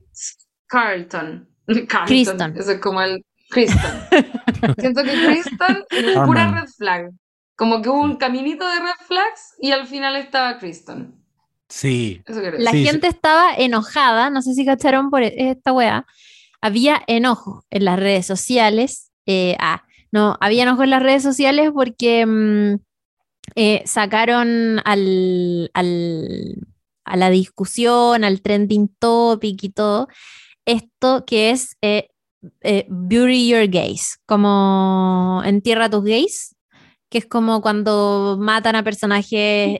Carlton. Carlton. Criston. Ese es como el Criston. Siento que Criston es pura red flag. Como que hubo un caminito de red flags y al final estaba Criston. Sí. Eso La. Sí, gente estaba enojada, no sé si cacharon por e- esta weá. Había enojo en las redes sociales. eh, ah, no, había enojo en las redes sociales porque mm, eh, sacaron al, al- a la discusión, al trending topic y todo, esto que es eh, eh, Bury Your Gays, como entierra tus gays, que es como cuando matan a personajes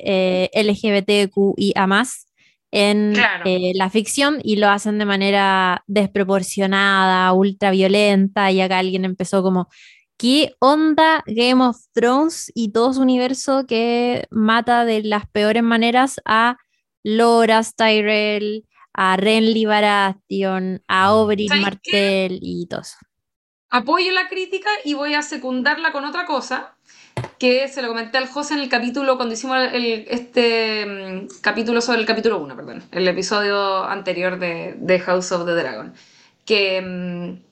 eh, LGBTQIA más en Claro. eh, la ficción y lo hacen de manera desproporcionada, ultra violenta, y acá alguien empezó como, ¿qué onda Game of Thrones y todo su universo que mata de las peores maneras a Loras Tyrell, a Renly Baratheon, a Oberyn. Martell y todo eso? apoyo la crítica y voy a secundarla con otra cosa que se lo comenté al José en el capítulo cuando hicimos el- este mm, capítulo sobre el capítulo 1, perdón, el episodio anterior de, de House of the Dragon, que, mm,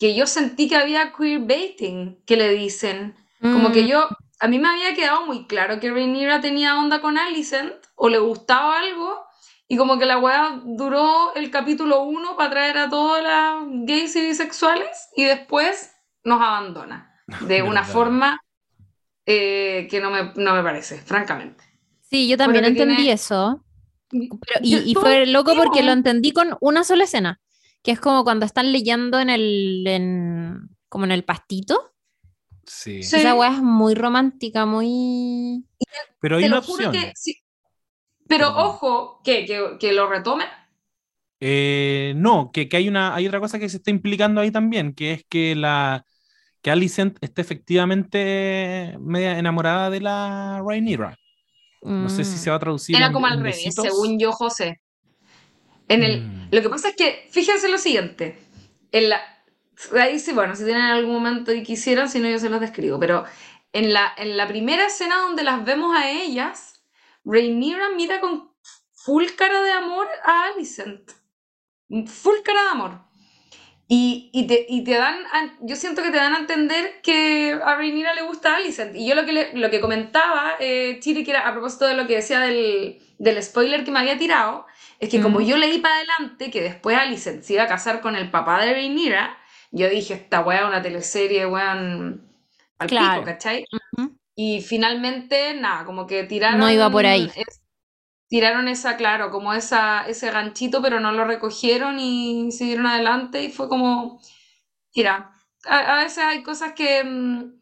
que yo sentí que había queerbaiting, que le dicen, como que Mm, yo, a mí me había quedado muy claro que Rhaenyra tenía onda con Alicent o le gustaba algo y como que la weá duró el capítulo 1 para traer a todas las gays y bisexuales y después nos abandona de una Verdad. forma eh, que no me, no me parece, francamente. Sí, yo también entendí tiene- eso. Pero- y, fue loco porque lo entendí con una sola escena, que es como cuando están leyendo en el, en- como en el pastito. Sí. Sí. Esa weá es muy romántica, muy... Pero hay Te una lo juro opción. que sí. Pero ojo, ¿qué? ¿Que, que lo retome? Eh, no, que, que hay una, hay otra cosa que se está implicando ahí también, que es que la que Alicent está efectivamente media enamorada de la Rhaenyra. No sé si Mm. se va a traducir Era en- como al revés, besitos. según yo, José. En el, Mm. Lo que pasa es que, fíjense lo siguiente. En la, ahí sí, bueno, si tienen algún momento y quisieran, si no, yo se los describo. Pero en la, en la primera escena donde las vemos a ellas, Rhaenyra mira con full cara de amor a Alicent. Full cara de amor. Y, y te, y te dan, a- yo siento que te dan a entender que a Rhaenyra le gusta a Alicent. Y yo lo que, le- lo que comentaba, eh, Chiri, que era a propósito de lo que decía del, del spoiler que me había tirado, es que como Mm. yo leí para adelante que después Alicent se iba a casar con el papá de Rhaenyra, yo dije, esta weá una teleserie, weón, al Claro. pico, ¿cachai? Y finalmente, nada, como que tiraron... No iba por ahí. es- tiraron esa, claro, como esa, ese ganchito, pero no lo recogieron y siguieron adelante y fue como, mira, a, a veces hay cosas que, mm,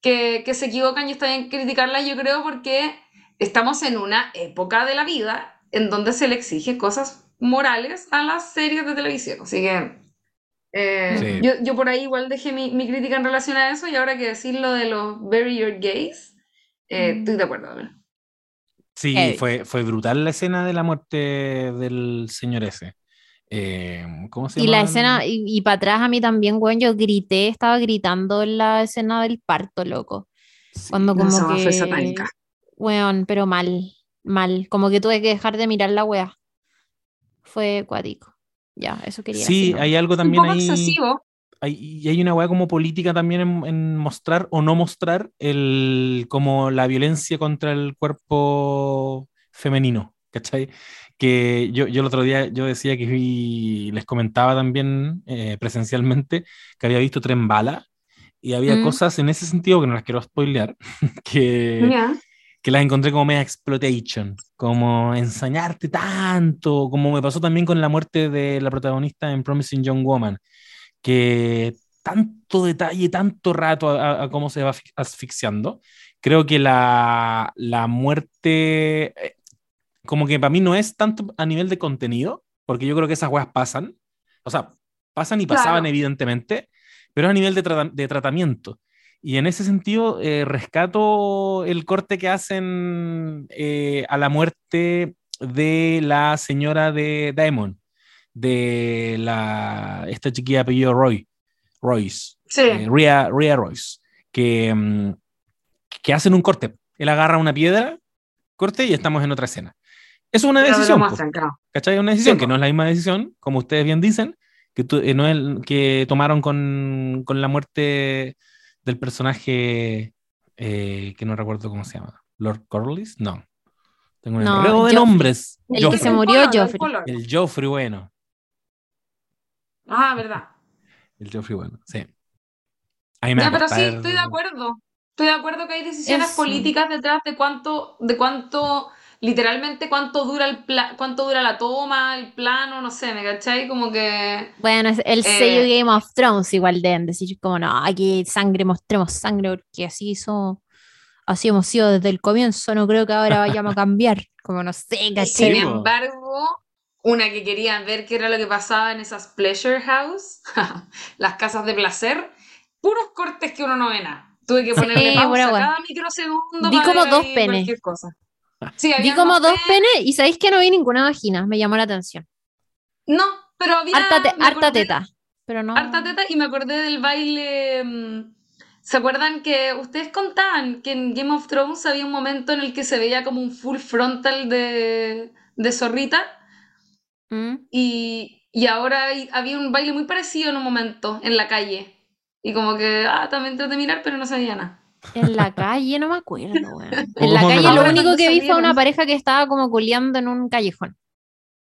que, que se equivocan y está bien criticarlas, yo creo, porque estamos en una época de la vida en donde se le exige cosas morales a las series de televisión. Así que eh, Sí. yo, yo por ahí igual dejé mi, mi crítica en relación a eso y ahora que decir lo de los Bury Your Gays, eh, Mm. estoy de acuerdo. Abel. Sí, fue, fue brutal la escena de la muerte del señor ese. Eh, ¿Cómo se Y llama? la escena, y, y para atrás a mí también, weón, yo grité, estaba gritando en la escena del parto, loco. Sí. Cuando como que, fue satánica. weón, pero mal, mal. Como que tuve que dejar de mirar la wea. Fue cuático. Ya, eso quería Sí, decir, ¿no? hay algo Un también poco ahí. excesivo. hay, y hay una weá como política también en, en mostrar o no mostrar el, como la violencia contra el cuerpo femenino, ¿cachai? Que yo, yo el otro día yo decía que vi, les comentaba también eh, presencialmente que había visto Tren Bala y había Mm. cosas en ese sentido que no las quiero spoilear, que, Ya. Que las encontré como media exploitation, como ensañarte tanto, como me pasó también con la muerte de la protagonista en Promising Young Woman, que tanto detalle, tanto rato a, a- cómo se va asfi- asfixiando. Creo que la, la muerte, eh, como que para mí no es tanto a nivel de contenido, porque yo creo que esas weas pasan, o sea, pasan y pasaban Claro. evidentemente, pero a nivel de tratamiento. Y en ese sentido, eh, rescato el corte que hacen eh, a la muerte de la señora de Diamond, de la, esta chiquilla apellido Roy, Royce, Sí. eh, Rhea, Rhea Royce, que, mm, que hacen un corte. Él agarra una piedra, corte y estamos en otra escena. Eso es una Pero decisión, muestran, claro. ¿cachai? Una decisión Sí, que no es la misma decisión, como ustedes bien dicen, que, tu- eh, no es que tomaron con, con la muerte del personaje eh, que no recuerdo cómo se llama. Lord Corlys, no. Tengo un No, enredo de Joffrey. nombres. El que se murió, Joffrey. color. El Joffrey bueno. Ah, verdad. El Joffrey bueno, sí. A mí me Ya, pero sí, estoy de acuerdo. Estoy de acuerdo que hay decisiones Eso. políticas detrás de cuánto, de cuánto, literalmente cuánto dura el pla- cuánto dura la toma, el plano, no sé, ¿me cachai? Como que Bueno, es el Eh, sello Game of Thrones igual deben decir como no, aquí sangre, mostremos sangre, porque así hizo, así hemos sido desde el comienzo, no creo que ahora vayamos a cambiar, como no sé, Sin ¿cachai? Sí, po. embargo, una que querían ver qué era lo que pasaba en esas pleasure house, las casas de placer, puros cortes que uno no ve nada. Tuve que Sí, ponerle pausa wea. cada microsegundo. Vi para como ver dos penes. cualquier cosa. Sí, Vi como dos penes. penes y sabéis que no vi ninguna vagina, me llamó la atención. No, pero había. Harta, te- harta teta, pero no. Harta teta y me acordé del baile. mm, ¿Se acuerdan que ustedes contaban que en Game of Thrones había un momento en el que se veía como un full frontal de, de zorrita? Mm. Y, y ahora hay- había un baile muy parecido en un momento en la calle. Y como que, ah, también traté de mirar, pero no sabía nada. En la calle no me acuerdo, weón. ¿O En la calle lo único que vi fue una pareja que estaba como culeando en un callejón.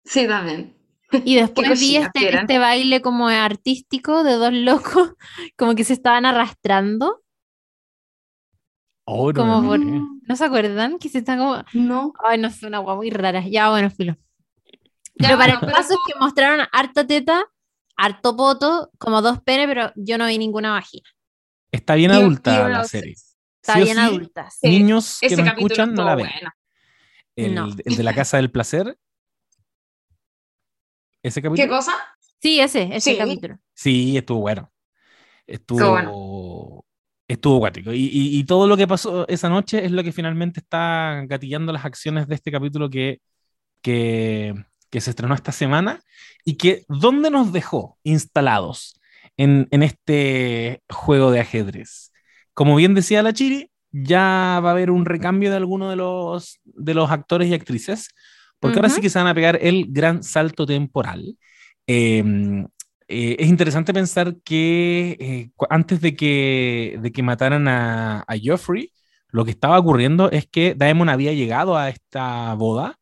Sí, también. Y después vi este, este baile como artístico de dos locos, como que se estaban arrastrando, Oh, no como me por... fijé. ¿No se acuerdan? Que se están como... No. Ay, no sé, una guay muy rara. Ya, bueno, filo. Ya, pero para bueno, el pero caso es tú- que mostraron harta teta, harto poto, como dos penes, pero yo no vi ninguna vagina. Está bien Y- adulta y- la serie. Está Sí bien sí, adulta. sí. Niños que Ese no escuchan no la ven. bueno. El, No. el de la casa del placer. Ese ¿Qué capítulo. cosa? Sí, ese, ese Sí. capítulo. Sí, estuvo bueno. Estuvo, Estuvo estuvo acuático. Y, y- y todo lo que pasó esa noche es lo que finalmente está gatillando las acciones de este capítulo que, que, que se estrenó esta semana y que, ¿dónde nos dejó instalados en, en este juego de ajedrez? Como bien decía la Chiri, ya va a haber un recambio de algunos de los, de los actores y actrices, porque ahora sí que se van a pegar el gran salto temporal. Eh, eh, es interesante pensar que eh, antes de que, de que mataran a, a Joffrey, lo que estaba ocurriendo es que Daemon había llegado a esta boda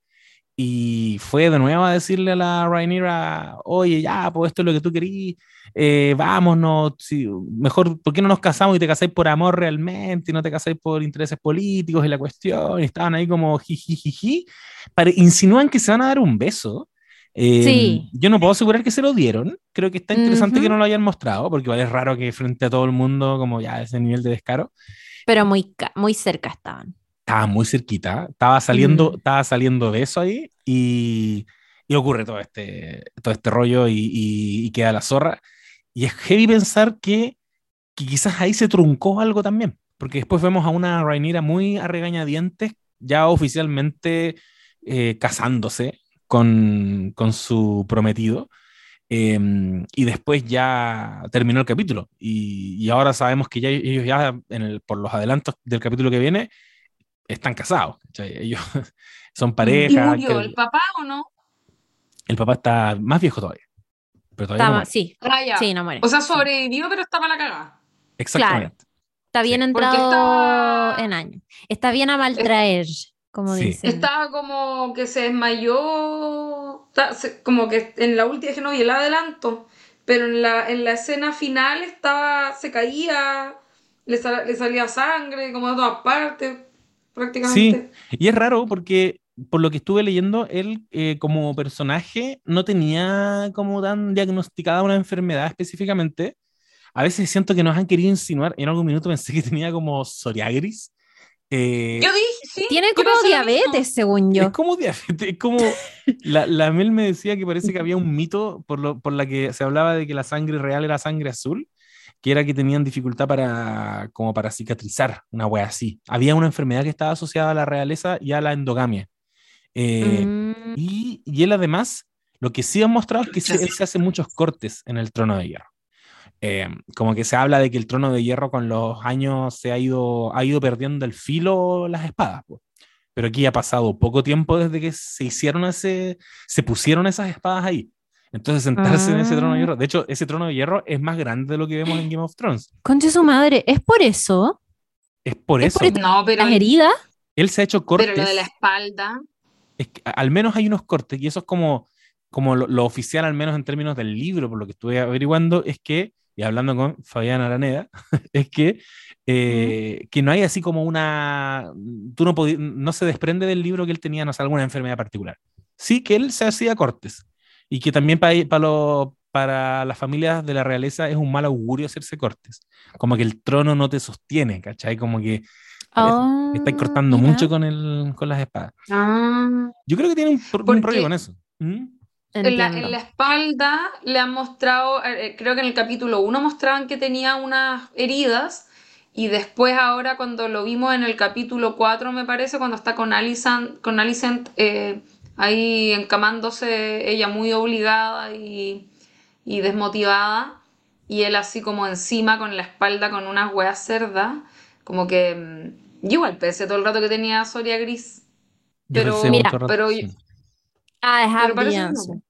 y fue de nuevo a decirle a la Rhaenyra, oye, ya, pues esto es lo que tú querías, eh, vámonos, si, mejor, ¿por qué no nos casamos y te casáis por amor realmente y no te casáis por intereses políticos y la cuestión? Y estaban ahí como jijijiji, para, insinúan que se van a dar un beso. Eh, Sí. Yo no puedo asegurar que se lo dieron, creo que está interesante Ujú. que no lo hayan mostrado, porque igual es raro que frente a todo el mundo, como ya ese nivel de descaro, Pero muy, muy cerca estaban. Estaba muy cerquita, estaba saliendo, Mm. estaba saliendo de eso ahí y, y ocurre todo este, todo este rollo y, y- y queda la zorra. Y es heavy pensar que, que quizás ahí se truncó algo también, porque después vemos a una Rhaenyra muy a regañadientes, ya oficialmente eh, casándose con, con su prometido. eh, y después ya terminó el capítulo. Y, y ahora sabemos que ya ellos ya, en el- por los adelantos del capítulo que viene, están casados. ¿cachai? Ellos son ¿Y pareja. murió que el papá o no? el papá está más viejo todavía. Pero todavía no Estaba- muere. sí, Ah, sí, no muere. O sea, sobrevivió, pero está para la cagada. Exactamente. Está bien Porque entrado estaba- en años. Está bien a maltraer, como Sí. dicen. Estaba como que se desmayó, como que en la última, que no vi el adelanto, pero en la, en la escena final estaba, se caía, le, sal- le salía sangre, como de todas partes, prácticamente. Y es raro porque, por lo que estuve leyendo, él eh, como personaje no tenía como tan diagnosticada una enfermedad específicamente. A veces siento que nos han querido insinuar, en algún minuto pensé que tenía como psoriasis. Eh, Yo dije, sí. Tiene como diabetes, según yo. Es como diabetes, es como la, la Mel me decía que parece que había un mito por, lo, por la que se hablaba de que la sangre real era sangre azul, que era que tenían dificultad para como para cicatrizar, una wea así. Había una enfermedad que estaba asociada a la realeza y a la endogamia. Eh, Mm, y, y él además, lo que sí han mostrado es que se- él se hace muchos cortes en el trono de hierro. Eh, como que se habla de que el trono de hierro con los años se ha ido, ha ido perdiendo el filo las espadas. po. Pero aquí ha pasado poco tiempo desde que se hicieron ese, se pusieron esas espadas ahí. Entonces sentarse en ese trono de Ah. hierro, de hecho ese trono de hierro es más grande de lo que vemos en Game of Thrones. Conche su madre, ¿es por eso? Es por ¿Es eso. por? No, pero, ¿Las heridas? Él se ha hecho cortes. pero lo de la espalda. es que a- al menos hay unos cortes, y eso es como, como lo, lo oficial, al menos en términos del libro, por lo que estuve averiguando, es que, y hablando con Fabián Araneda, es que, eh, que no hay así como una. Tú no, podí- no se desprende del libro que él tenía, no sé, alguna enfermedad particular. Sí que él se hacía cortes, y que también para, para, lo- para las familias de la realeza es un mal augurio hacerse cortes. Como que el trono no te sostiene, ¿cachai? Como que Ah, estáis cortando mira. mucho con, el, con las espadas. Ah. Yo creo que tiene un, un rollo con eso. ¿Mm? En la, Entiendo. en la espalda le han mostrado, eh, creo que en el capítulo 1 mostraban que tenía unas heridas y después ahora cuando lo vimos en el capítulo 4 me parece, cuando está con Alicent, con Alicent eh, ahí encamándose ella muy obligada y, y desmotivada y él así como encima con la espalda con unas hueas cerdas, como que mm, yo igual pensé todo el rato que tenía Soria Gris. Yo Pero- Mira, rato, pero- sí. Ah, es Pero Abdi parece que Answer. no.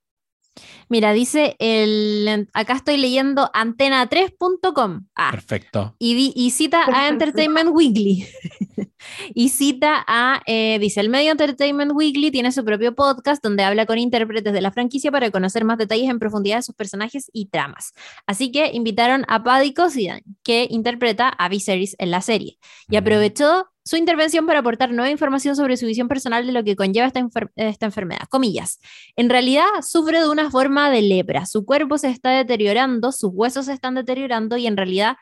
Mira, dice el. Acá estoy leyendo antena3.com. Ah, Perfecto. y, di- y cita a Entertainment Weekly. y cita a, eh, dice, el medio Entertainment Weekly tiene su propio podcast donde habla con intérpretes de la franquicia para conocer más detalles en profundidad de sus personajes y tramas. Así que invitaron a Paddy Cosidan, que interpreta a Viserys en la serie, y aprovechó su intervención para aportar nueva información sobre su visión personal de lo que conlleva esta, enfer- esta enfermedad. Comillas. En realidad sufre de una forma de lepra. Su cuerpo se está deteriorando, sus huesos se están deteriorando y en realidad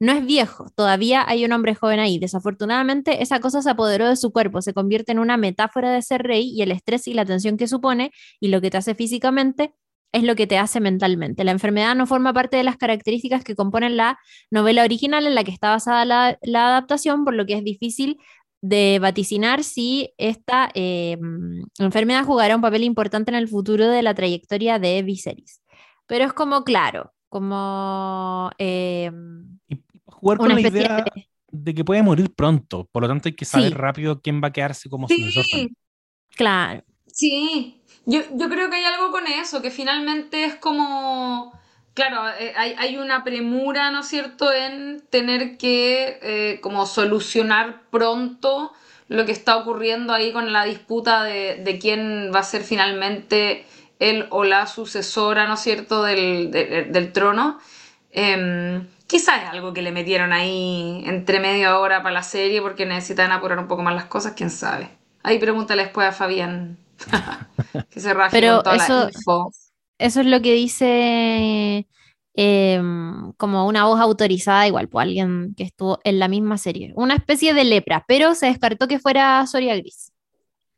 no es viejo. Todavía hay un hombre joven ahí. Desafortunadamente, esa cosa se apoderó de su cuerpo, se convierte en una metáfora de ser rey y el estrés y la tensión que supone y lo que te hace físicamente es lo que te hace mentalmente. La enfermedad no forma parte de las características que componen la novela original en la que está basada la, la adaptación, por lo que es difícil de vaticinar si esta eh, enfermedad jugará un papel importante en el futuro de la trayectoria de Viserys. Pero es como, claro, como... eh, Y, jugar con una la idea de- de que puede morir pronto. Por lo tanto, hay que saber Sí. rápido quién va a quedarse como sucesor. Sí, también. Claro. Sí, yo, yo creo que hay algo con eso, que finalmente es como, claro, eh, hay, hay una premura, ¿no es cierto?, en tener que eh, como solucionar pronto lo que está ocurriendo ahí con la disputa de, de quién va a ser finalmente el o la sucesora, ¿no es cierto?, del, de- del trono. Em, quizás es algo que le metieron ahí entre media hora para la serie porque necesitan apurar un poco más las cosas, quién sabe. Ahí pregúntale después a Fabián que se raje Pero con toda eso- la info. Eso es lo que dice em, como una voz autorizada, igual, por alguien que estuvo en la misma serie. Una especie de lepra, pero se descartó que fuera Soria Gris.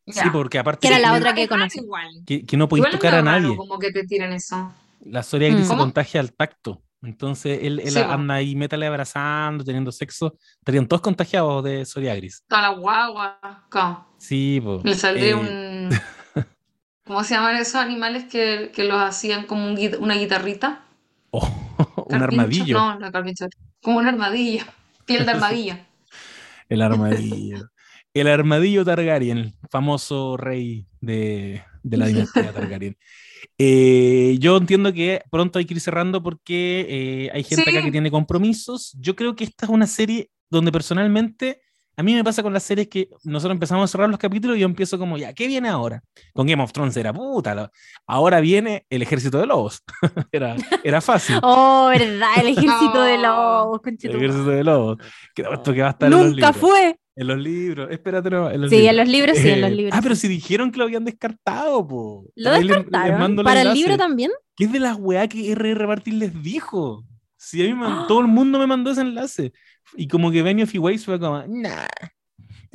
Sí, porque aparte Que era la que, otra que conocí. igual. que, que no podéis tocar a nadie. como que te tiren eso. La Soria Gris Mm. se ¿Cómo? contagia al tacto. Entonces él, él Sí, anda ahí, métale abrazando, teniendo sexo. Estarían todos contagiados de Soria Gris. Toda la guagua. ¿cómo? Sí, po. Le saldría Eh, un. ¿Cómo se llaman esos animales que, que los hacían como un una guitarrita? oh, un armadillo. No, no. Como un armadillo. Piel de armadillo. El armadillo. El armadillo Targaryen, famoso rey de, de la dinastía Targaryen. Eh, yo entiendo que pronto hay que ir cerrando porque eh, hay gente acá que tiene compromisos. Yo creo que esta es una serie donde personalmente, a mí me pasa con las series que nosotros empezamos a cerrar los capítulos y yo empiezo como, ya, ¿qué viene ahora? Con Game of Thrones era puta. lo- Ahora viene el ejército de lobos. era, era fácil. Oh, verdad, el ejército de lobos, El conchetumare. ejército de lobos. Que esto que va a estar en los Nunca fue. En los libros, espérate, no, en los Sí, libros. en los libros, sí, en los Eh, libros. Ah, pero si dijeron que lo habían descartado, po. Lo Ahí descartaron. ¿Para el libro también? ¿Qué es de las weá que R.R. Martin les dijo? Si a mí me- ¡Ah! todo el mundo me mandó ese enlace. Y como que Benioff y Weiss fue como, nah.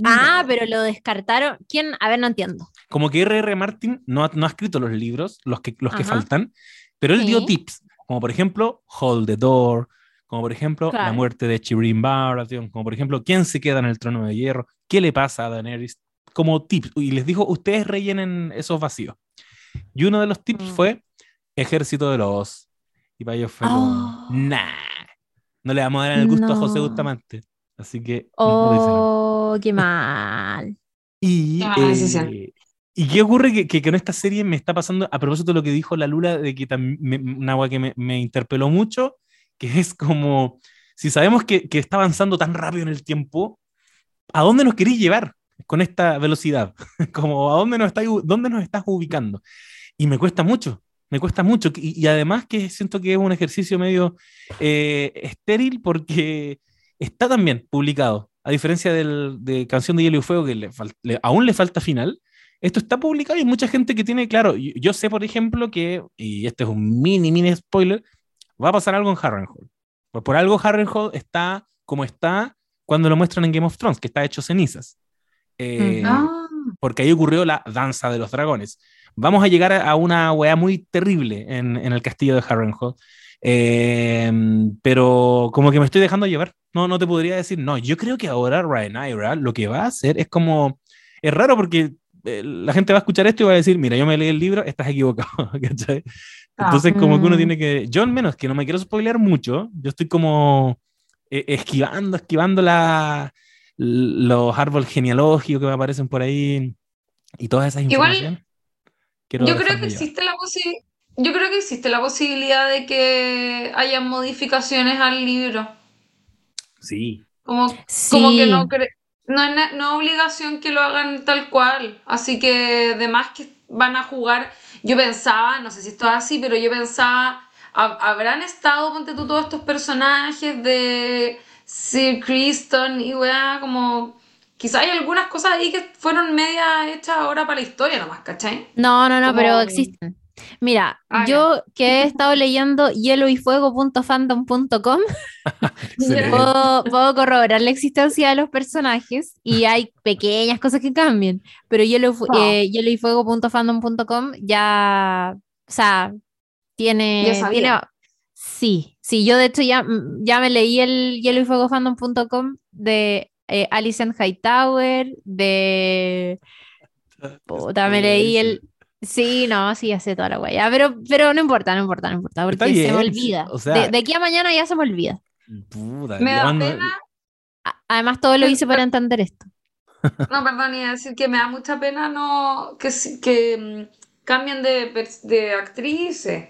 Ah, nah". pero lo descartaron. ¿Quién? A ver, no entiendo. Como que R.R. Martin no ha, no ha escrito los libros, los que, los que faltan, pero él dio Sí. tips, como por ejemplo, Hold the Door, como por ejemplo, la Claro. muerte de Chirin Baratheon, como por ejemplo, quién se queda en el trono de hierro, qué le pasa a Daenerys, como tips. Y les dijo, ustedes rellenen esos vacíos. Y uno de los tips Mm. fue Ejército de los. Y para ellos fue como, Oh. nah, no le vamos a dar el gusto a José No. Bustamante. Así que no. Oh, qué mal. Y, Qué decisión. eh, ¿y qué ocurre? Que, que con esta serie me está pasando, a propósito de lo que dijo la Lula, de que también una agua que me, me interpeló mucho, que es como, si sabemos que, que está avanzando tan rápido en el tiempo, ¿a dónde nos queréis llevar con esta velocidad? como, ¿a dónde nos, estáis, dónde nos estás ubicando? Y me cuesta mucho, me cuesta mucho. Y, además que siento que es un ejercicio medio eh, estéril porque está también publicado. A diferencia del, de Canción de Hielo y Fuego, que aún le falta final, esto está publicado y mucha gente que tiene, claro, yo, yo sé, por ejemplo, que, y este es un mini, mini spoiler, va a pasar algo en Harrenhal. Por, por algo Harrenhal está como está cuando lo muestran en Game of Thrones, que está hecho cenizas. Eh. Ah, porque ahí ocurrió la danza de los dragones. Vamos a llegar a, a una weá muy terrible en, en el castillo de Harrenhal. Eh, pero como que me estoy dejando llevar. No, no te podría decir, no, yo creo que ahora Rhaenyra lo que va a hacer es como, es raro porque eh, la gente va a escuchar esto y va a decir, mira, yo me leí el libro, estás equivocado, ¿cachai? Ah. Entonces como que uno Mm. tiene que, yo al menos que no me quiero spoilear mucho, yo estoy como eh, esquivando, esquivando la, los árboles genealógicos que me aparecen por ahí y todas esas Igual, informaciones. Quiero yo creo que existe la posi- yo creo que existe la posibilidad de que haya modificaciones al libro. Sí. Como, Sí. como que no, cre- no, es no es obligación que lo hagan tal cual. Así que además que van a jugar. Yo pensaba, no sé si esto es así, pero yo pensaba, ¿hab- ¿habrán estado, ponte tú, todos estos personajes de Sir Criston y weá, como... Quizá hay algunas cosas ahí que fueron media hechas ahora para la historia nomás, ¿cachai? No, no, no, Como- pero existen. Mira, Ah, yo que he estado leyendo hieloyfuego.fandom.com, Excelente. puedo, puedo corroborar la existencia de los personajes y hay pequeñas cosas que cambian, pero hielo, Ah. eh, hieloyfuego.fandom.com ya, o sea, tiene, sí, sí, yo de hecho ya, mm, ya me leí el hieloyfuegofandom.com de eh, Alicent Hightower, de Puta, me leí el. Sí, no, sí, hace toda la guaya. Pero, pero no importa, no importa, no importa, porque se me olvida. o sea- de, de aquí a mañana ya se me olvida. Puta, Me da pena, A- Además, todo lo hice para entender esto. no, perdón, iba a decir que me da mucha pena no que, si- que mm, cambien de, de actrices.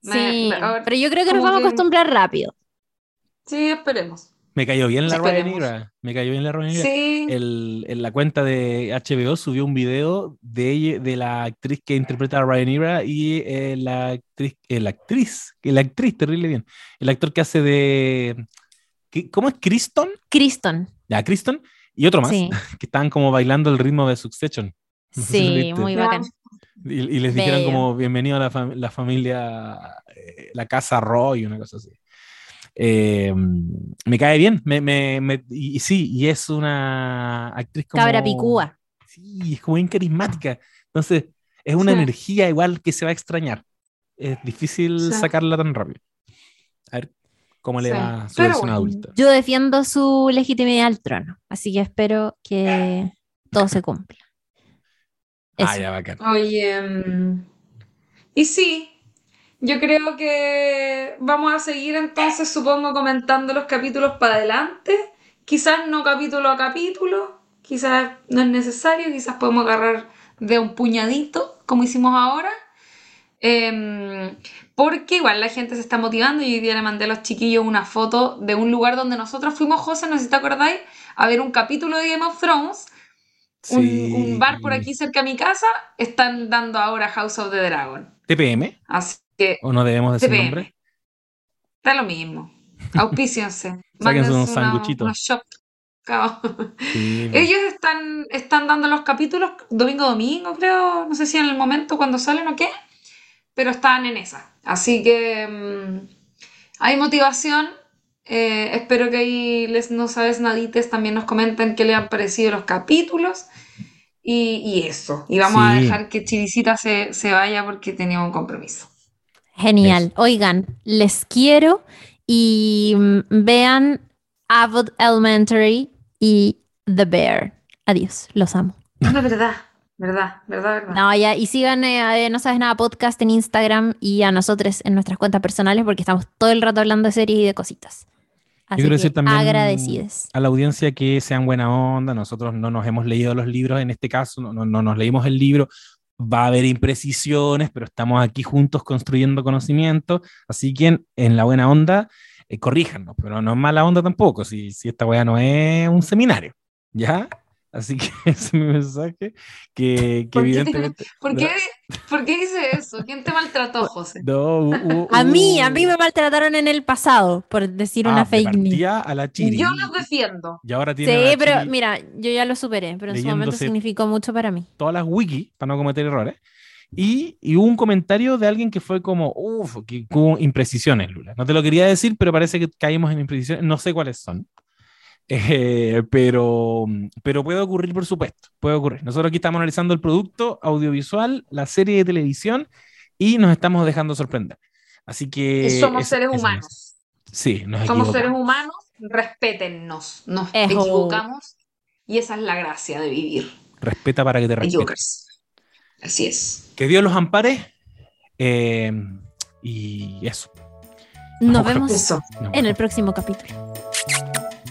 Sí, me- a ver, pero yo creo que nos vamos a acostumbrar rápido. Sí, esperemos. Me cayó bien la Esperemos. Rhaenyra. Me cayó bien la Rhaenyra. Sí. El- en la cuenta de HBO subió un video de ella, de la actriz que interpreta a Rhaenyra y eh, la actriz, eh, la actriz, la actriz, terrible bien. El actor que hace de. ¿qué- ¿Cómo es? ¿Criston? Criston. Ya, Criston. Y otro más, Sí, que estaban como bailando el ritmo de Succession. No sí, muy bacán. Y, y les dijeron como bienvenido a la, fam- la familia, eh, la casa Roy, una cosa así. Eh, me cae bien, me, me- me- y, y sí, y es una actriz como... Cabra picúa. Sí, es como bien carismática. Entonces, es una Sí. energía igual que se va a extrañar. Es difícil Sí. sacarla tan rápido. A ver cómo le Sí. va a su Pero versión bueno. adulta. Yo defiendo su legitimidad al trono, así que espero que todo se cumpla. Ah, ya, bacán. Oye, mm, y sí, yo creo que vamos a seguir entonces, supongo, comentando los capítulos para adelante. Quizás no capítulo a capítulo, quizás no es necesario, quizás podemos agarrar de un puñadito, como hicimos ahora. Em, porque igual la gente se está motivando y hoy día le mandé a los chiquillos una foto de un lugar donde nosotros fuimos, José, no sé si te acordáis, a ver un capítulo de Game of Thrones un, Sí. un bar por aquí cerca de mi casa, están dando ahora House of the Dragon. ¿TPM? Así que, ¿O no debemos decir TPM. nombre? da lo mismo. Auspíciense. Mándense unos sanguchitos. unos. Sí. Ellos están, están dando los capítulos domingo a domingo, creo. No sé si en el momento cuando salen o qué. Pero están en esa. Así que mm, hay motivación. Eh, espero que ahí les no sabes nadites también nos comenten qué les han parecido los capítulos. Y, y eso. Y vamos a dejar que Chiricita se, se vaya porque tenía un compromiso. Genial. Oigan, les quiero y mm, vean Abbott Elementary y The Bear. Adiós, los amo. No, verdad, verdad, verdad, verdad. No, ya, y sigan eh, No Sabes Nada Podcast en Instagram y a nosotros en nuestras cuentas personales porque estamos todo el rato hablando de series y de cositas. Así quiero que decir también- agradecides. a la audiencia que sean buena onda. Nosotros no nos hemos leído los libros en este caso, no, no, no nos leímos el libro. Va a haber imprecisiones, pero estamos aquí juntos construyendo conocimiento. Así que en, en la buena onda, eh, corríjanos, pero no es mala onda tampoco, si, si esta weá no es un seminario. ¿Ya? Así que ese es mi mensaje, que, que ¿Por qué? evidentemente... ¿Por qué, ¿Por qué dice eso? ¿Quién te maltrató, José? No, hubo- A mí, a mí me maltrataron en el pasado por decir Ah, una fake news. a la chiri. Yo los defiendo. Y ahora tiene Sí, pero Chiri mira, yo ya lo superé, pero en su momento significó mucho para mí. todas las wikis para no cometer errores. Y, y hubo un comentario de alguien que fue como, uff, que hubo imprecisiones, Lula. No te lo quería decir, pero parece que caímos en imprecisiones. No sé cuáles son. Eh, pero, pero puede ocurrir, por supuesto. Puede ocurrir. Nosotros aquí estamos analizando el producto audiovisual, la serie de televisión y nos estamos dejando sorprender. Así que. Y somos seres humanos. Sí, nos Somos seres humanos, respétennos. Nos Ejo. equivocamos y esa es la gracia de vivir. Respeta para que te respeten. Equivocarse. Así es. Que Dios los ampare. eh, y eso. Nos vemos Eso. En el próximo capítulo.